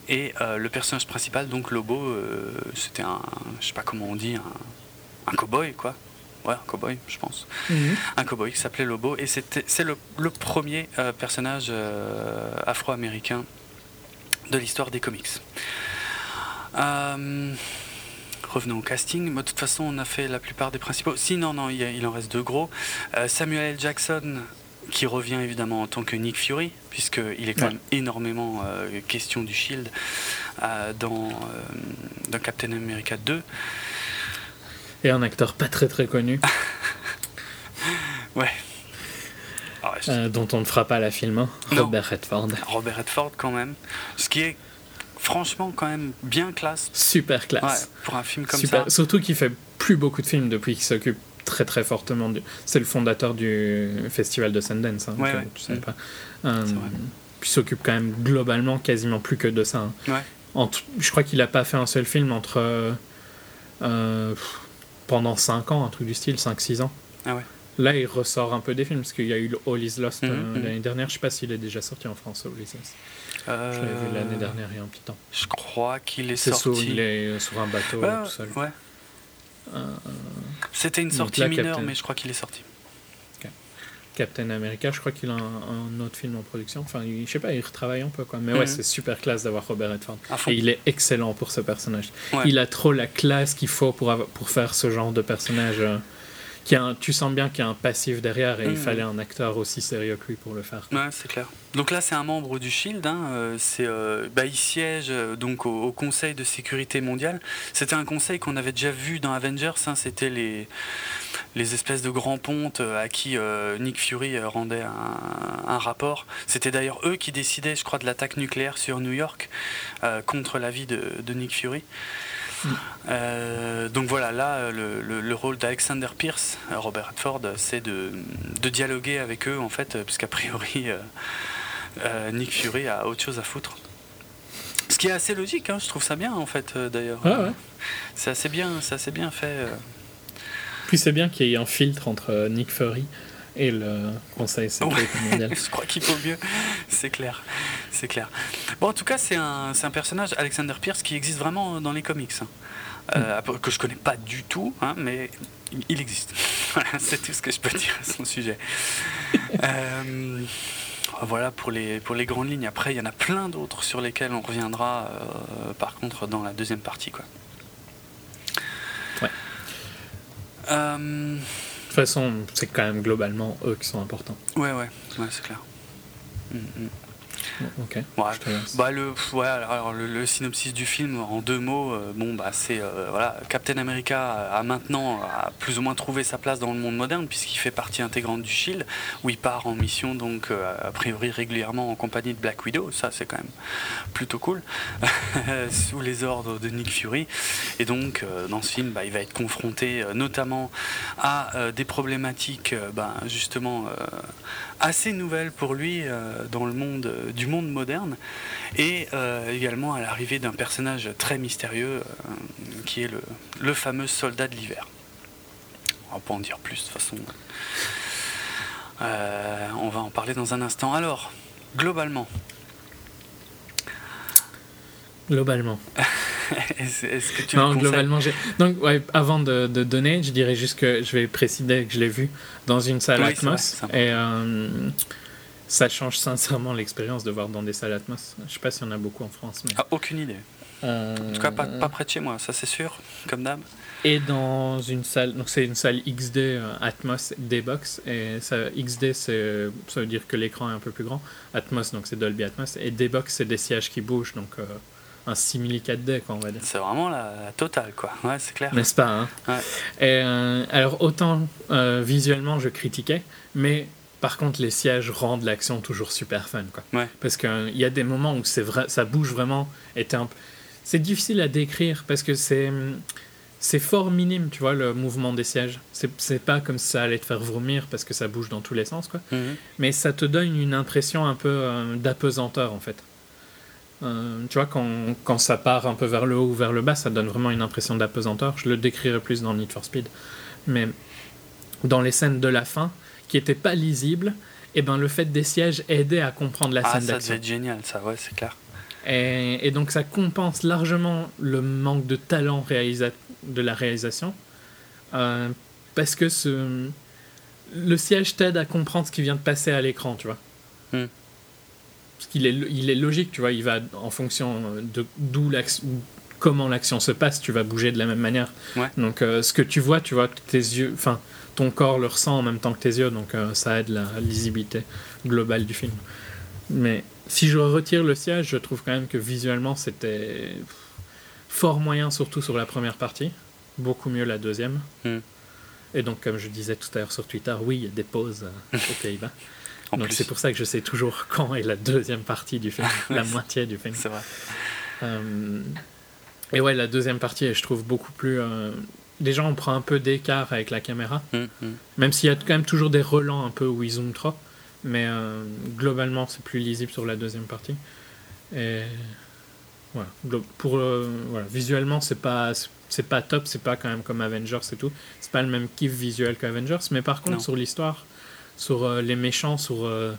Et euh, le personnage principal, donc Lobo, euh, c'était un, je sais pas comment on dit, un, un cowboy quoi. Ouais, un cowboy, je pense Mhm. un cowboy qui s'appelait Lobo et c'est le, le premier euh, personnage euh, afro-américain de l'histoire des comics. Euh, revenons au casting. De toute façon, on a fait la plupart des principaux. Si, non, non, il, y a- il en reste deux gros. Euh, Samuel L. Jackson, qui revient évidemment en tant que Nick Fury, puisqu'il est quand Ouais. même énormément euh, question du Shield dans, dans Captain America 2. Et un acteur pas très très connu. *laughs* Ouais. Ah je- dont on ne fera pas la film, hein. Robert Redford. Robert Redford quand même. Ce qui est franchement quand même bien classe. Super Ouais, classe. pour un film comme Super. ça. Surtout qu'il fait plus beaucoup de films depuis qu'il s'occupe très très fortement du... C'est le fondateur du festival de Sundance, hein, Ouais, ouais. tu savais Mm. pas. Euh, puis il s'occupe quand même globalement quasiment plus que de ça. hein. Ouais. Je crois qu'il a pas fait un seul film entre... euh, euh, pendant 5 ans, un truc du style, 5-6 ans. Ah ouais. Là, il ressort un peu des films, parce qu'il y a eu All Is Lost Mhm, euh, mhm. l'année dernière. Je sais pas s'il est déjà sorti en France, All Is Lost. Je l'avais vu Euh, l'année dernière, il y a un petit temps. Je crois qu'il est, C'est sorti. sous- il est euh, sur un bateau tout seul. ouais. Euh, C'était une sortie là, mineure, Captain. mais je crois qu'il est sorti. Captain America, je crois qu'il a un, un autre film en production. Enfin, il- je sais pas, il retravaille un peu quoi. Mais ouais, Mhm. c'est super classe d'avoir Robert Redford. Et il est excellent pour ce personnage. Ouais. Il a trop la classe qu'il faut pour, avoir- pour faire ce genre de personnage. euh, qui a un- tu sens bien qu'il y a un passif derrière et il Mhm. fallait un acteur aussi sérieux que lui pour le faire. Ouais, c'est clair. Donc là, c'est un membre du Shield. hein, euh, c'est, euh, bah, il siège euh, donc au, au Conseil de sécurité mondiale. C'était un conseil qu'on avait déjà vu dans Avengers. hein, c'était les les espèces de grands pontes à qui euh, Nick Fury rendait un, un rapport. C'était d'ailleurs eux qui décidaient, je crois, de l'attaque nucléaire sur New York euh, contre l'avis de, de Nick Fury. Euh, donc voilà, là, le, le- le rôle d'Alexander Pierce, Robert Redford, c'est de, de dialoguer avec eux, en fait, puisqu'a priori, euh, euh, Nick Fury a autre chose à foutre. Ce qui est assez logique, hein, je trouve ça bien, en fait, d'ailleurs. Ouais, ouais. C'est assez bien, c'est assez bien fait. Puis c'est bien qu'il y ait un filtre entre Nick Fury et le Conseil sécurité mondial. *laughs* Je crois qu'il faut mieux, c'est clair, c'est clair. Bon, en tout cas, c'est un, un personnage, Alexander Pierce, qui existe vraiment dans les comics, hein. Euh, que je connais pas du tout, hein, mais il- existe. *laughs* Voilà, c'est tout ce que je peux dire à son sujet. *laughs* Euh, voilà pour les, pour les grandes lignes. Après, il y en a plein d'autres sur lesquels on reviendra, euh, par contre, dans la deuxième partie. Quoi. Ouais. Euh, toute façon, c'est quand même globalement eux qui sont importants. ouais, ouais, ouais, c'est clair. Mm, mm. Ok. Ouais. Bah le, ouais, alors le, le synopsis du film en deux mots, euh, bon bah c'est euh, voilà, Captain America a maintenant a plus ou moins trouvé sa place dans le monde moderne puisqu'il fait partie intégrante du Shield où il part en mission donc euh, a priori régulièrement en compagnie de Black Widow, ça c'est quand même plutôt cool *laughs* sous les ordres de Nick Fury et donc dans ce film bah, il va être confronté notamment à des problématiques bah, justement assez nouvelles pour lui euh, dans le monde euh, du monde moderne et euh, également à l'arrivée d'un personnage très mystérieux qui est le, le fameux soldat de l'hiver. On va pas en dire plus de toute façon. Euh, on va en parler dans un instant. Alors, globalement, Globalement. *laughs* *laughs* est-ce que tu Non, globalement, j'ai. Donc, ouais, avant de, de donner, je dirais juste que je vais préciser que je l'ai vu dans une salle Oui, c'est vrai, Atmos. et euh, ça change sincèrement l'expérience de voir dans des salles Atmos. Je sais pas s'il y en a beaucoup en France. Mais, Ah, aucune idée. Euh, En tout cas, pas, pas près de chez moi, ça c'est sûr, comme d'hab. Et dans une salle, donc c'est une salle XD euh, Atmos D-Box, et ça, XD c'est, ça veut dire que l'écran est un peu plus grand, Atmos donc c'est Dolby Atmos, et D-Box c'est des sièges qui bougent, donc euh, un simili 4D quoi on va dire. C'est vraiment la, la totale, quoi. Ouais, c'est clair. N'est-ce pas hein Ouais. Et, euh, Alors autant euh, visuellement je critiquais, mais par contre les sièges rendent l'action toujours super fun quoi. Ouais. Parce qu'il y a des moments où c'est vrai, ça bouge vraiment, et un c'est difficile à décrire parce que c'est c'est fort minime, tu vois, le mouvement des sièges. C'est pas comme si ça allait te faire vomir parce que ça bouge dans tous les sens, quoi. Mhm. Mais ça te donne une impression un peu euh, d'apesanteur, en fait. Euh, tu vois, quand, quand ça part un peu vers le haut ou vers le bas, ça donne vraiment une impression d'apesanteur. Je le décrirai plus dans Need for Speed. Mais dans les scènes de la fin, qui étaient pas lisibles, et ben le fait des sièges aidait à comprendre la Ah, scène ça d'action. devait être génial, ça, ouais, c'est clair. Et, et donc ça compense largement le manque de talent de la réalisation. euh, parce que ce, le siège t'aide à comprendre ce qui vient de passer à l'écran, tu vois. Hmm. Parce qu'il est, il est logique, tu vois, il va en fonction de d'où l'action, comment l'action se passe, tu vas bouger de la même manière. Ouais. Donc euh, ce que tu vois, tu vois, tes yeux, enfin ton corps le ressent en même temps que tes yeux, donc euh, ça aide la lisibilité globale du film. Mais si je retire le siège, je trouve quand même que visuellement c'était fort moyen, surtout sur la première partie. Beaucoup mieux la deuxième. Hmm. Et donc, comme je disais tout à l'heure sur Twitter, oui, il y a des pauses euh, aux Pays-Bas. *laughs* En Donc c'est pour ça que je sais toujours *laughs* quand est la deuxième partie du film, *laughs* la moitié du film. C'est vrai. Euh, et ouais, la deuxième partie je trouve, beaucoup plus. euh, Déjà, on prend un peu d'écart avec la caméra, Hum, hum. même s'il y a quand même toujours des relents un peu où ils zooment trop. Mais euh, globalement, c'est plus lisible sur la deuxième partie. Et voilà. Pour, euh, voilà. Visuellement, c'est pas. C'est pas top, c'est pas quand même comme Avengers et tout. C'est pas le même kiff visuel qu'Avengers, mais par contre, Non. sur l'histoire, sur euh, les méchants, sur. euh,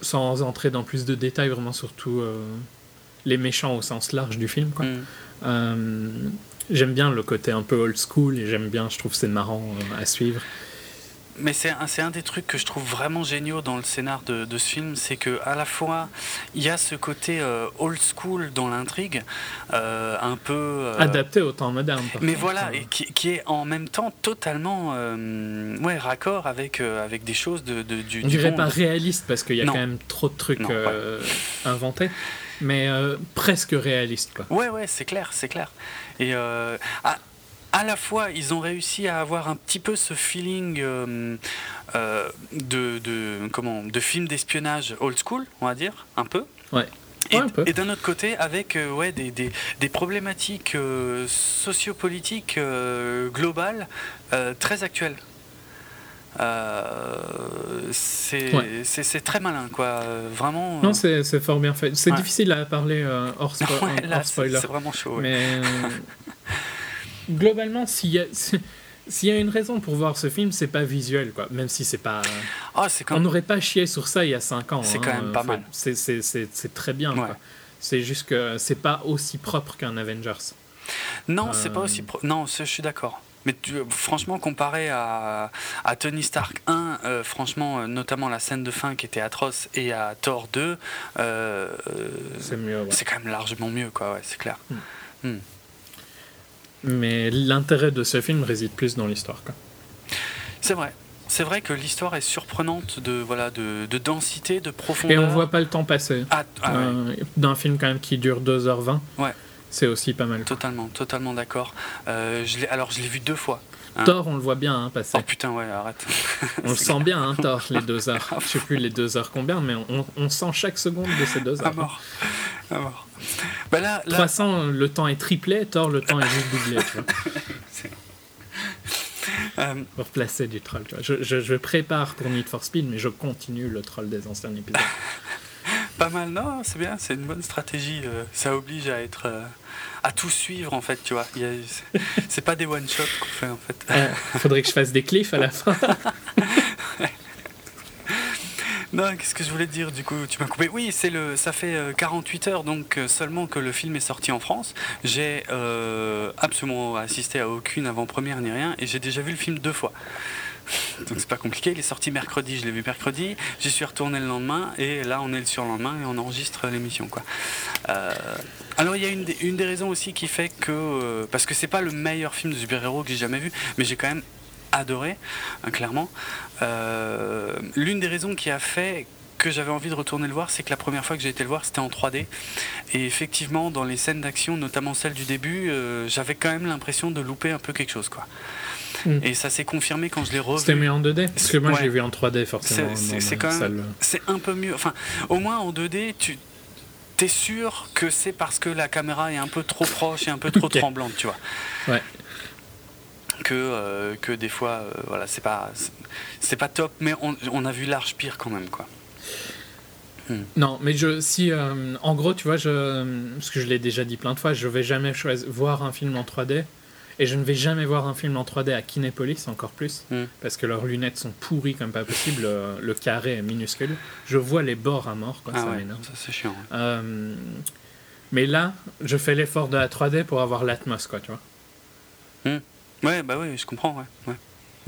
sans entrer dans plus de détails, vraiment surtout euh, les méchants au sens large du film. Quoi. Euh, j'aime bien le côté un peu old school et j'aime bien, je trouve c'est marrant à suivre. Mais c'est un, des trucs que je trouve vraiment géniaux dans le scénar de, de ce film, c'est que à la fois il y a ce côté euh, old school dans l'intrigue, euh, un peu euh, Adapté au temps moderne. mais contre. voilà, et qui, qui est en même temps totalement ouais, raccord avec, avec des choses de, de- du, on du dirait monde. pas réaliste parce qu'il y a Non. quand même trop de trucs Non, inventés, mais euh, presque réaliste. Quoi. Ouais, ouais, c'est clair, c'est clair. Et euh, à, à la fois, ils ont réussi à avoir un petit peu ce feeling euh, euh, de, de, comment, de film d'espionnage old school, on va dire, un peu. Ouais. Et, Ouais, un peu. et d'un autre côté, avec euh, ouais, des, des, des problématiques euh, sociopolitiques euh, globales très actuelles. C'est Ouais. très malin, quoi. Vraiment. Non, c'est c'est fort bien fait. C'est Ouais. difficile à parler hors, spo- *laughs* ouais, hors spoiler. c'est vraiment chaud. Mais *laughs* globalement, s'il y, a- *laughs* s'il y a une raison pour voir ce film, c'est pas visuel, quoi. Même si c'est pas. Ah, On n'aurait pas chié sur ça il y a 5 ans. C'est hein, quand même pas mal. C'est, très bien. Ouais. C'est juste que c'est pas aussi propre qu'un Avengers. Non, c'est pas Euh, aussi. pro- Non, je suis d'accord. Mais tu- franchement, comparé à, à Tony Stark 1, euh, franchement, euh, notamment la scène de fin qui était atroce, et à Thor 2, euh, C'est ouais. quand même largement mieux, quoi, ouais, c'est clair. Mais l'intérêt de ce film réside plus dans l'histoire. Quoi. C'est vrai. C'est vrai que l'histoire est surprenante de, voilà, de, de densité, de profondeur. Et on voit pas le temps passer. Ah, ah ouais, Euh, D'un film quand même qui dure 2h20, Ouais. c'est aussi pas mal. totalement, totalement d'accord. Euh, alors, je l'ai vu deux fois. Hein. Thor, on le voit bien hein, passer. Oh putain, ouais, arrête. *laughs* On le sent bien, hein, Thor, les deux heures. Je sais plus les deux heures combien, mais on, on sent chaque seconde de ces deux À heures. mort. À mort. Bah là, là, 300, le temps est triplé, Thor, le temps est juste doublé. Tu vois, *laughs* euh, pour placer du troll. Tu vois. Je, je, je prépare pour Need for Speed, mais je continue le troll des anciens épisodes. *laughs* Pas mal, non, c'est bien, c'est une bonne stratégie. euh, ça oblige à être. euh, à tout suivre en fait, tu vois. C'est- pas des one-shots qu'on fait en fait. Euh, faudrait que je fasse des cliffs à la fin. *laughs* Non, qu'est-ce que je voulais te dire du coup Tu m'as coupé. Oui, c'est le, ça fait euh, 48 heures donc euh, seulement que le film est sorti en France. J'ai euh, absolument assisté à aucune avant-première ni rien et j'ai déjà vu le film deux fois. *laughs* Donc c'est pas compliqué. Il est sorti mercredi, je l'ai vu mercredi. J'y suis retourné le lendemain et là on est le surlendemain et on enregistre l'émission quoi. Euh, alors il y a une des, une des raisons aussi qui fait que euh, parce que c'est pas le meilleur film de super-héros que j'ai jamais vu, mais j'ai quand même adoré, hein, clairement. Euh, L'une des raisons qui a fait que j'avais envie de retourner le voir, c'est que la première fois que j'ai été le voir, c'était en 3D. Et effectivement, dans les scènes d'action, notamment celle du début, euh, j'avais quand même l'impression de louper un peu quelque chose. Quoi. Mm. Et ça s'est confirmé quand je l'ai C'était revu. mieux en 2D Parce que moi, Ouais. j'ai vu en 3D forcément. C'est- quand même-. C'est un peu mieux. Enfin, au moins en 2D, tu es sûr que c'est parce que la caméra est un peu trop proche et un peu trop tremblante, tu vois. Ouais. Que, euh, que des fois, euh, voilà, c'est pas, c'est- pas top, mais on, on a vu large pire quand même, quoi. Non, mais je, si, euh, en gros, tu vois, je, parce que je l'ai déjà dit plein de fois, je vais jamais choisir, voir un film en 3D. Et je ne vais jamais voir un film en 3D à Kinépolis, encore plus, Mm. parce que leurs lunettes sont pourries comme pas possible. Le, le carré est minuscule. Je vois les bords à mort, quoi, ah ça ouais, m'énerve. ça c'est chiant. ouais. Euh, mais là, je fais l'effort de la 3D pour avoir l'Atmos, quoi, tu vois. Ouais, bah oui, je comprends, ouais. ouais.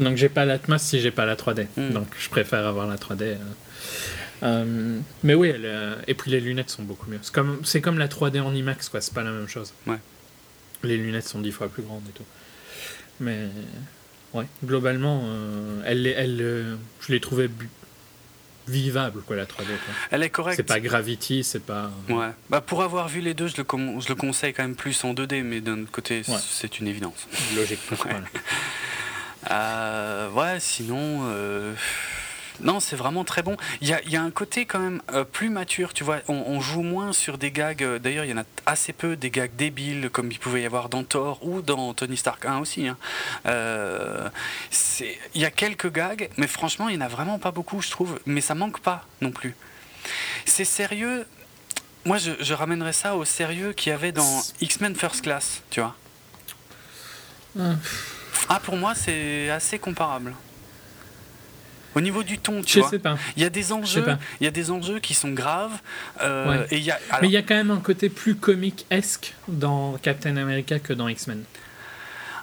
Donc j'ai pas l'Atmos si j'ai pas la 3D. Mm. Donc je préfère avoir la 3D. euh. Euh, mais oui, elle, euh, et puis les lunettes sont beaucoup mieux. C'est comme, comme la 3D en IMAX, quoi. C'est pas la même chose. Ouais. Les lunettes sont dix fois plus grandes et tout. Mais ouais, globalement, euh, elle, les- elle, euh, je l'ai trouvé bu- vivable, quoi, la 3D. quoi. Elle est correcte. C'est pas Gravity, c'est pas. Ouais. Bah, pour avoir vu les deux, je le, com- je le conseille quand même plus en 2D, mais d'un autre côté, Ouais. c'est une évidence. Logique. *laughs* Ouais. voilà. Euh, ouais, sinon, euh, non, c'est vraiment très bon. Il y a, il y a un côté quand même euh, plus mature, tu vois. On, on joue moins sur des gags. euh, D'ailleurs, il y en a assez peu des gags débiles comme il pouvait y avoir dans Thor ou dans Tony Stark 1 aussi. hein. Euh, il y a quelques gags, mais franchement, il n'y en a vraiment pas beaucoup, je trouve. Mais ça manque pas non plus. C'est sérieux. Moi, je, je ramènerais ça au sérieux qu'il y avait dans X-Men First Class, tu vois. Ah. Ah, pour moi, c'est assez comparable. Au niveau du ton, tu Je vois. sais pas. Il y a des enjeux, il y a des enjeux qui sont graves. euh, Ouais. Et il y a, alors, Mais il y a quand même un côté plus comique-esque dans Captain America que dans X-Men.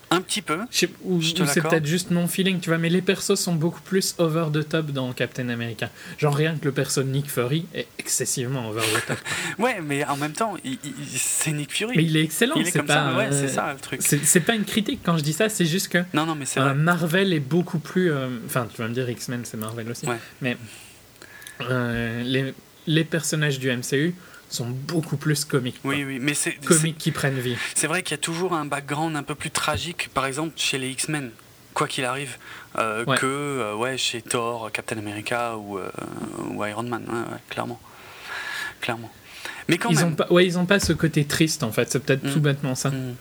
Un petit peu. Ou, ou c'est peut-être juste mon feeling, tu vois, mais les persos sont beaucoup plus over the top dans Captain America. Genre rien que le perso de Nick Fury est excessivement over the top. *laughs* Ouais, mais en même temps, c'est Nick Fury. mais il est excellent, c'est pas. ça. Ouais, euh, c'est ça le truc. C'est pas une critique quand je dis ça, c'est juste que Non, non, mais c'est euh. Marvel est beaucoup plus. euh, Enfin, tu vas me dire X-Men, c'est Marvel aussi. Ouais. Mais euh, les, les personnages du MCU sont beaucoup plus comiques. quoi. Oui, oui, mais c'est Comiques qui prennent vie. c'est vrai qu'il y a toujours un background un peu plus tragique, par exemple chez les X-Men, quoi qu'il arrive, euh, Ouais. que euh, ouais, chez Thor, Captain America ou, euh, ou Iron Man, ouais, ouais, clairement. Clairement. Mais quand Ils même. ont pas, ouais, ils ont pas ce côté triste en fait. C'est peut-être Mm. tout bêtement ça Hmm.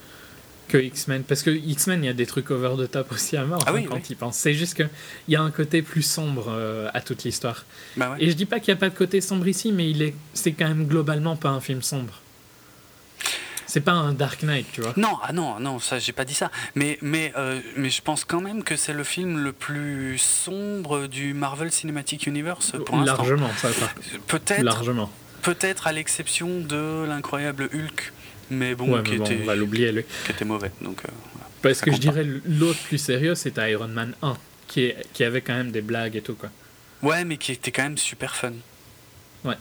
Que X-Men. Parce que X-Men, il y a des trucs over the top aussi à mort Ah hein, oui, quand oui. ils pensent. C'est juste qu'il y a un côté plus sombre euh, à toute l'histoire. Bah ouais. Et je dis pas qu'il n'y a pas de côté sombre ici, mais il est, c'est quand même globalement pas un film sombre. C'est pas un Dark Knight, tu vois. Non, ah non, non, ça j'ai pas dit ça. Mais, mais, euh, mais je pense quand même que c'est le film le plus sombre du Marvel Cinematic Universe pour l'instant. Largement, ça, ça. Peut-être, Largement. peut-être à l'exception de l'incroyable Hulk, mais bon, Ouais, qui, mais bon, était, on va l'oublier lui. qui était mauvais. Donc, euh, voilà. Parce Ça que je pas. dirais l'autre plus sérieux, c'était Iron Man 1, qui, est, qui avait quand même des blagues et tout, quoi. Ouais, mais qui était quand même super fun. Ouais.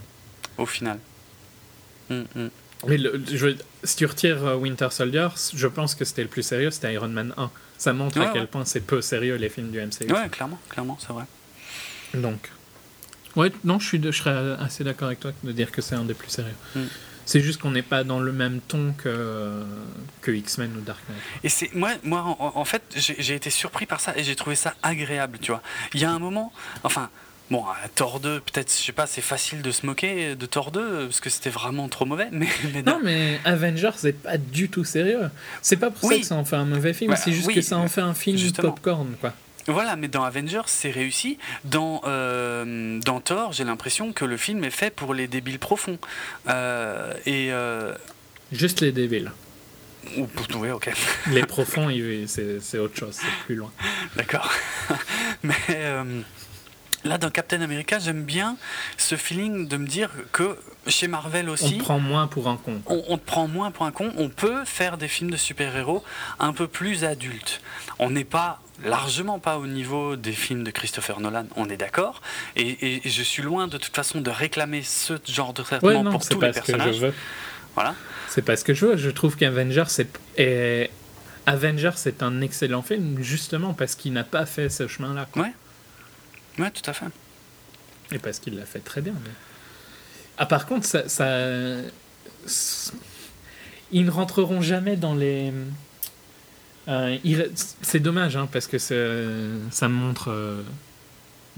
Au final. Hum, hum. Mais le- je- si tu retires euh, Winter Soldier, je pense que c'était le plus sérieux, c'était Iron Man 1. Ça montre Ouais, à quel ouais. point c'est peu sérieux les films du MCU. Ouais, clairement, clairement, c'est vrai. Donc. Ouais, non, je, suis de- je serais assez d'accord avec toi de dire que c'est un des plus sérieux. Mm. C'est juste qu'on n'est pas dans le même ton que, que X-Men ou Dark Knight. Et c'est moi, moi en, en fait, j'ai été surpris par ça et j'ai trouvé ça agréable, tu vois. Il y a un moment, enfin, bon, Thor 2, peut-être, je sais pas, c'est facile de se moquer de Thor 2 parce que c'était vraiment trop mauvais, mais, *laughs* mais Non, mais Avengers, c'est pas du tout sérieux. C'est pas pour ça Oui. que ça en fait un mauvais film, Bah, c'est juste oui, que ça en fait un film popcorn, quoi. Voilà, mais dans Avengers, c'est réussi. Dans, euh, dans Thor, j'ai l'impression que le film est fait pour les débiles profonds. Euh, et. euh, Juste les débiles. ou pour ouais, ok, Les profonds, c'est autre chose, c'est plus loin. d'accord. *laughs* mais. Là, dans Captain America, j'aime bien ce feeling de me dire que chez Marvel On aussi, te prend moins pour un con. on, on te prend moins pour un con. On peut faire des films de super-héros un peu plus adultes. On n'est pas largement pas au niveau des films de Christopher Nolan, on est d'accord. Et, je suis loin de toute façon de réclamer ce genre de traitement Ouais, non, pour c'est tous les pas ce que je personnages. veux. Voilà. C'est pas ce que je veux. Je trouve qu'Avengers est, est- Avengers c'est un excellent film justement parce qu'il n'a pas fait ce chemin-là. Ouais. Ouais, tout à fait. Et parce qu'il l'a fait très bien. mais- Ah, par contre, ça, ils ne rentreront jamais dans les. Euh, C'est dommage, hein, parce que ça montre euh,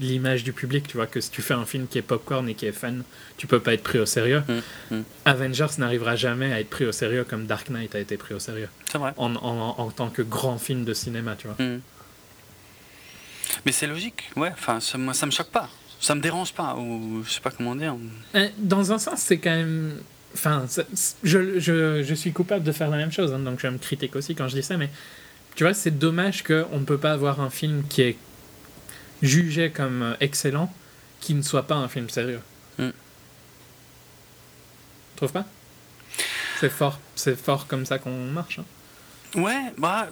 l'image du public. Tu vois, que si tu fais un film qui est popcorn et qui est fun, tu peux pas être pris au sérieux. Mm, mm. Avengers n'arrivera jamais à être pris au sérieux comme Dark Knight a été pris au sérieux. C'est vrai. En, en, en tant que grand film de cinéma, tu vois. Mm. Mais c'est logique, ouais. Enfin, ça, moi, ça me choque pas. Ça me dérange pas, ou je sais pas comment dire. Euh, Dans un sens, c'est quand même. Enfin, je, je, je suis coupable de faire la même chose, hein, donc je me critique aussi quand je dis ça, mais tu vois, c'est dommage qu'on ne peut pas avoir un film qui est jugé comme excellent qui ne soit pas un film sérieux. Mm. Trouve pas? C'est fort, c'est fort comme ça qu'on marche. hein. Ouais, bah.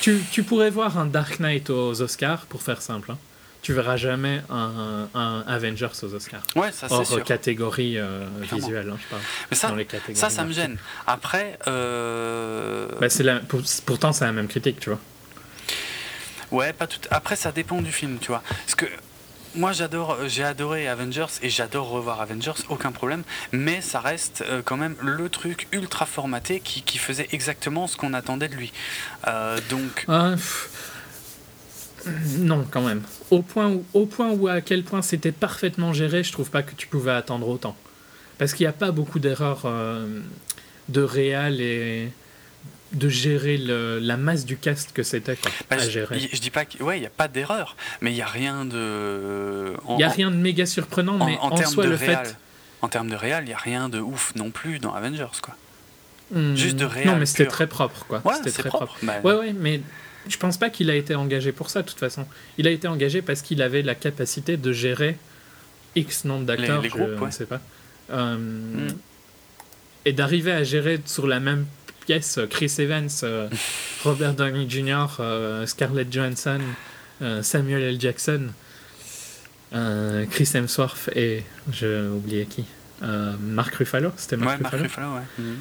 tu, tu pourrais voir un Dark Knight aux Oscars, pour faire simple. hein. Tu verras jamais un, un Avengers aux Oscars. Ouais, ça c'est Hors sûr. catégorie euh, visuelle, hein, je parle. Mais ça, dans les catégories ça, ça me gêne. Après, euh... Bah, c'est la- pour- pourtant, c'est la même critique, tu vois. Ouais, pas tout. Après, ça dépend du film, tu vois. Parce que moi, j'adore, j'ai adoré Avengers et j'adore revoir Avengers, aucun problème. Mais ça reste euh, quand même le truc ultra formaté qui, qui faisait exactement ce qu'on attendait de lui. Euh, donc, Ah. Non, quand même. Au point où, au point où à quel point c'était parfaitement géré, je trouve pas que tu pouvais attendre autant. Parce qu'il n'y a pas beaucoup d'erreurs euh, de réal et de gérer le- la masse du cast que c'était Bah, à gérer. je dis pas qu'il ouais, il n'y a pas d'erreur, mais il n'y a rien de. en- Il n'y a rien de méga surprenant, en, mais en soi, de le réal. fait. En termes de réal, il n'y a rien de ouf non plus dans Avengers, quoi. Hmm, Juste de réal Non, mais c'était très propre, quoi. Ouais, c'était très propre. Bah, Ouais, ouais, mais je pense pas qu'il a été engagé pour ça, de toute façon. Il a été engagé parce qu'il avait la capacité de gérer X nombre d'acteurs, je ouais. ne sais pas. Euh, Mm. Et d'arriver à gérer sur la même pièce euh, Chris Evans, euh, *laughs* Robert Downey Jr., euh, Scarlett Johansson, euh, Samuel L. Jackson, euh, Chris Hemsworth et j'ai oublié qui euh, Mark Ruffalo, c'était Ouais, Mark Ruffalo. Ruffalo, ouais. Mhm.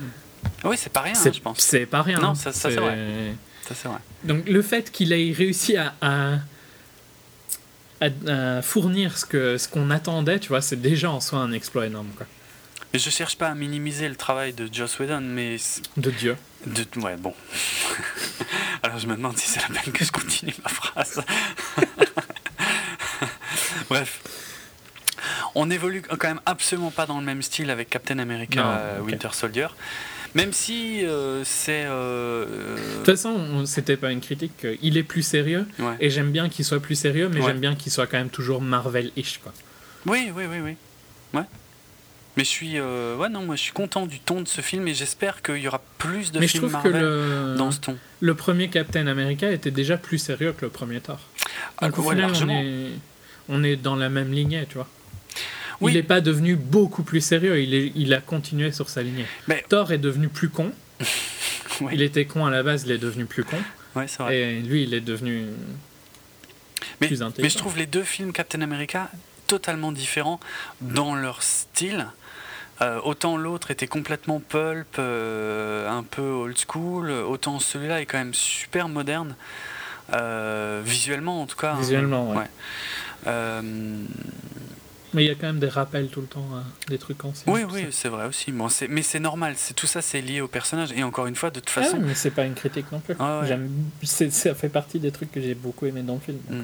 Oui, c'est pas rien, hein, je pense. c'est pas rien. Non, hein. ça- ça, c'est vrai. Ça, c'est vrai. Donc le fait qu'il ait réussi à, à, à- à fournir ce que ce qu'on attendait, tu vois, c'est déjà en soi un exploit énorme, quoi. Je cherche pas à minimiser le travail de Joss Whedon, mais. De Dieu. De... Ouais, bon. *laughs* Alors je me demande si c'est la peine que je continue ma phrase. *laughs* Bref. On évolue quand même absolument pas dans le même style avec Captain America Non, euh. Winter Soldier. Même si euh, c'est. euh, De toute façon, on- c'était pas une critique. Il est plus sérieux, ouais. et j'aime bien qu'il soit plus sérieux, mais Ouais. j'aime bien qu'il soit quand même toujours Marvel-ish, quoi. Oui, oui, oui, oui. Ouais. Mais je suis. euh, Ouais, non, moi je suis content du ton de ce film et j'espère qu'il y aura plus de mais je films trouve que Marvel le, dans ce ton. le premier Captain America était déjà plus sérieux que le premier Thor. Ah, Donc au ouais, final, on est, on est dans la même lignée, tu vois. Oui. Il n'est pas devenu beaucoup plus sérieux, il, est, il a continué sur sa lignée. Mais- Thor est devenu plus con. *laughs* Ouais. Il était con à la base, il est devenu plus con. Ouais, c'est vrai. Et lui, il est devenu Mais, plus mais intelligent. je trouve les deux films Captain America totalement différents dans leur style. Euh, autant l'autre était complètement pulp, euh, un peu old school, autant celui-là est quand même super moderne, euh, visuellement en tout cas. hein. Visuellement, ouais. ouais. Euh, Mais il y a quand même des rappels tout le temps, à des trucs anciens. oui, oui, c'est vrai aussi. Bon, mais c'est normal, tout ça, c'est lié au personnage. Et encore une fois, de toute Ah façon, ouais, mais c'est pas une critique non plus. Ah ouais. Ça fait partie des trucs que j'ai beaucoup aimé dans le film. Mm. euh.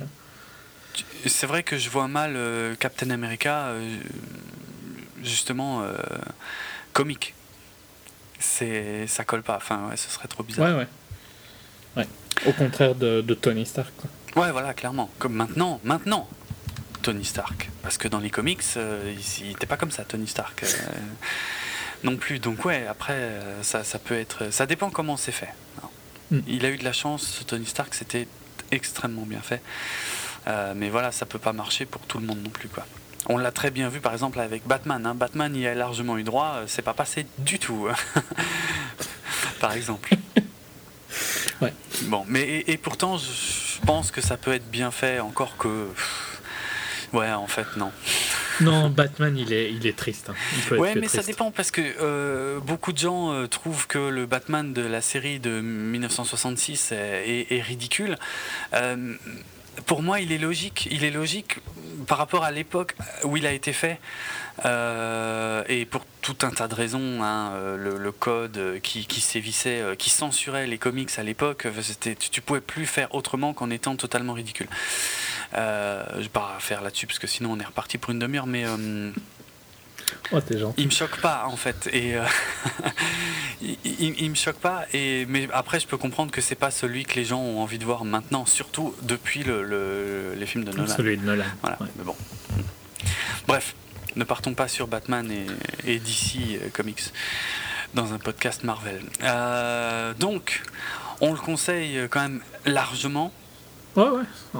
c'est vrai que je vois mal euh, Captain America, euh, justement, euh, comique. C'est, ça colle pas. Enfin, ouais, ce serait trop bizarre. Ouais, ouais. Ouais. Au contraire de, de Tony Stark. Quoi. Ouais, voilà, clairement. Comme maintenant, maintenant, Tony Stark. Parce que dans les comics, euh, il, il était pas comme ça, Tony Stark. euh, *laughs* non plus. Donc ouais, après, euh, ça, ça peut être. Ça dépend comment c'est fait. Alors, Mm. Il a eu de la chance, ce Tony Stark, c'était extrêmement bien fait. Euh, mais voilà, ça peut pas marcher pour tout le monde non plus, quoi. On l'a très bien vu par exemple avec Batman. hein. Batman y a largement eu droit, c'est pas passé du tout. hein. *laughs* par exemple. *laughs* Ouais. Bon, mais et, et pourtant, je je pense que ça peut être bien fait, encore que. pff, Ouais, en fait, non. Non, Batman, il est, il est triste. hein. Il Ouais, mais ça dépend parce que euh, beaucoup de gens euh, trouvent que le Batman de la série de 1966 est, est- est ridicule. Euh, pour moi, il est logique. Il est logique par rapport à l'époque où il a été fait. Euh, et pour tout un tas de raisons, hein, le, le code qui, qui sévissait, qui censurait les comics à l'époque, tu, tu pouvais plus faire autrement qu'en étant totalement ridicule. Euh, je vais pas faire là-dessus parce que sinon on est reparti pour une demi-heure, mais euh, Oh, t'es gentil. il me choque pas en fait et euh, *laughs* il, il- il me choque pas et mais après je peux comprendre que c'est pas celui que les gens ont envie de voir maintenant surtout depuis le, le- les films de Nolan Celui de Nolan. voilà Ouais. mais bon bref ne partons pas sur Batman et, et DC euh, Comics dans un podcast Marvel Euh, donc on le conseille quand même largement Ouais, ouais. Oh.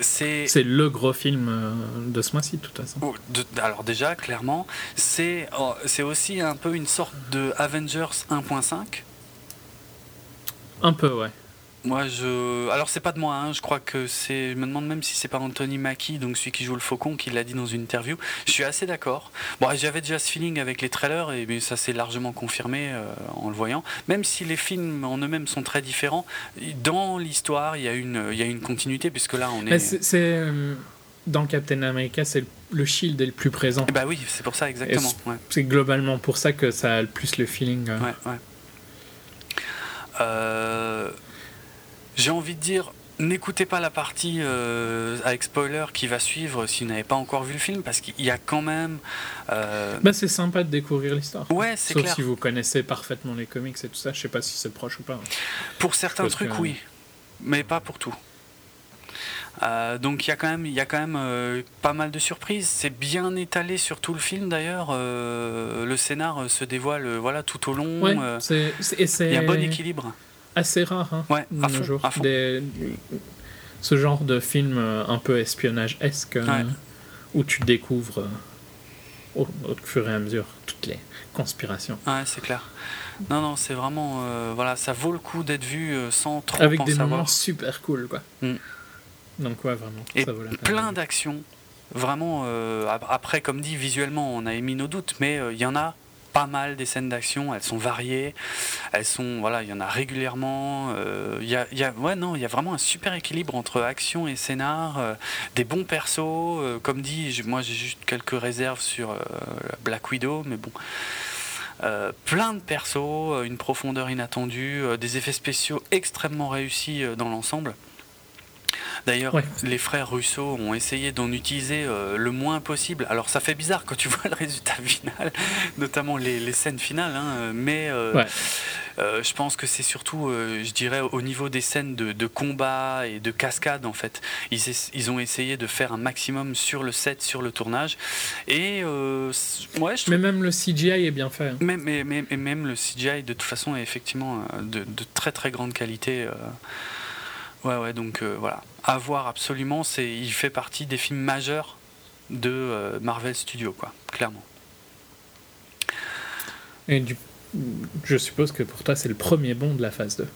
C'est le gros film euh, de ce mois-ci, de toute façon. Oh, alors déjà, clairement, c'est oh, c'est aussi un peu une sorte de Avengers 1.5. Un peu, ouais. Moi, je... Alors, c'est pas de moi, hein, je crois que c'est... Je me demande même si c'est pas Anthony Mackie, donc celui qui joue le faucon, qui l'a dit dans une interview. Je suis assez d'accord. Bon, j'avais déjà ce feeling avec les trailers, et mais ça s'est largement confirmé euh, en le voyant. Même si les films en eux-mêmes sont très différents, dans l'histoire, il y, a une- il y a une continuité, puisque là, on est... Mais c'est, euh, dans Captain America, c'est le, le Shield est le plus présent. Bah oui, c'est pour ça, exactement. ouais. C'est globalement pour ça que ça a le plus le feeling. euh. Ouais, ouais. Euh, J'ai envie de dire, N'écoutez pas la partie euh, avec spoiler qui va suivre si vous n'avez pas encore vu le film, parce qu'il y a quand même. euh, Bah, c'est sympa de découvrir l'histoire. ouais, c'est Sauf clair. si vous connaissez parfaitement les comics et tout ça, je sais pas si c'est proche ou pas. Pour certains trucs, que- oui, mais pas pour tout. Euh, donc il y a quand même, y a quand même euh, pas mal de surprises. C'est bien étalé sur tout le film d'ailleurs. Euh, le scénar se dévoile, voilà, tout au long. Ouais, il y a un bon équilibre. Assez rare hein, Ouais, de nos jours. Des- ce genre de film euh, un peu espionnage-esque Ouais. où tu découvres euh, au, au fur et à mesure toutes les conspirations. Ouais, c'est clair. Non, non, c'est vraiment, euh, voilà, ça vaut le coup d'être vu sans trop Avec en des savoir. moments super cool, quoi. Mm. Donc, ouais, vraiment, Et ça vaut la peine. plein d'actions. Vraiment, euh, ap- après, comme dit, visuellement, on a émis nos doutes, mais euh, il y en a pas mal des scènes d'action. Elles sont variées. Elles sont, voilà, il y en a régulièrement. euh, Il y a, vraiment un super équilibre entre action et scénar. euh, des bons persos. euh, comme dit, moi, j'ai juste quelques réserves sur Black Widow, mais bon. Plein de persos, une profondeur inattendue, des effets spéciaux extrêmement réussis dans l'ensemble. D'ailleurs, Ouais. les frères Russo ont essayé d'en utiliser euh, le moins possible. Alors ça fait bizarre quand tu *laughs* vois le résultat final, notamment les, les scènes finales, hein, mais euh, Ouais. euh, je pense que c'est surtout, je dirais, au niveau des scènes de, de combat et de cascade en fait. Ils, ils ont essayé de faire un maximum sur le set, sur le tournage. Et ouais, je trouve Mais même le CGI est bien fait. hein. même, mais- mais- même le CGI, de toute façon, est effectivement de, de très très grande qualité. Ouais, ouais, donc euh, voilà. À voir absolument, c'est, il fait partie des films majeurs de euh, Marvel Studios, quoi, clairement. Et du... je suppose que pour toi, c'est le premier bon de la phase 2.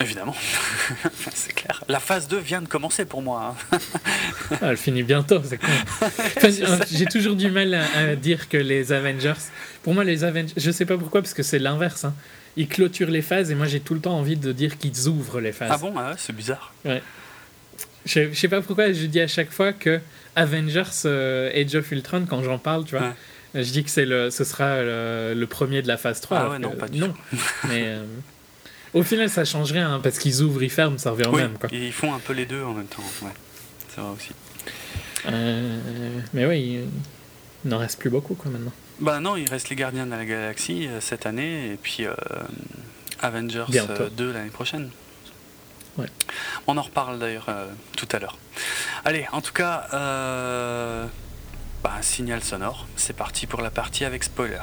Évidemment, *laughs* c'est clair. La phase 2 vient de commencer pour moi. hein. *laughs* Ah, elle finit bientôt, c'est con. Enfin, J'ai toujours du mal à, à dire que les Avengers. Pour moi, les Avengers. Je sais pas pourquoi, parce que c'est l'inverse. hein. Ils clôturent les phases et moi j'ai tout le temps envie de dire qu'ils ouvrent les phases. Ah bon, ah ouais, c'est bizarre. Je, je sais pas pourquoi je dis à chaque fois que Avengers euh, Age of Ultron, quand j'en parle, tu vois, je dis que c'est le, ce sera le, le premier de la phase 3. Ah ouais, que non, pas du non. *laughs* Mais euh, au final, ça change rien hein, parce qu'ils ouvrent, ils ferment, ça revient au Oui, même. Quoi. ils font un peu les deux en même temps. Ouais, c'est vrai aussi. Euh, mais oui, il, il n'en reste plus beaucoup quoi maintenant. Bah non, il reste les Gardiens de la Galaxie euh, cette année et puis euh, Avengers Bientôt. euh, 2 l'année prochaine. Ouais. On en reparle d'ailleurs euh, tout à l'heure. Allez, en tout cas, euh, bah, signal sonore. C'est parti pour la partie avec spoiler.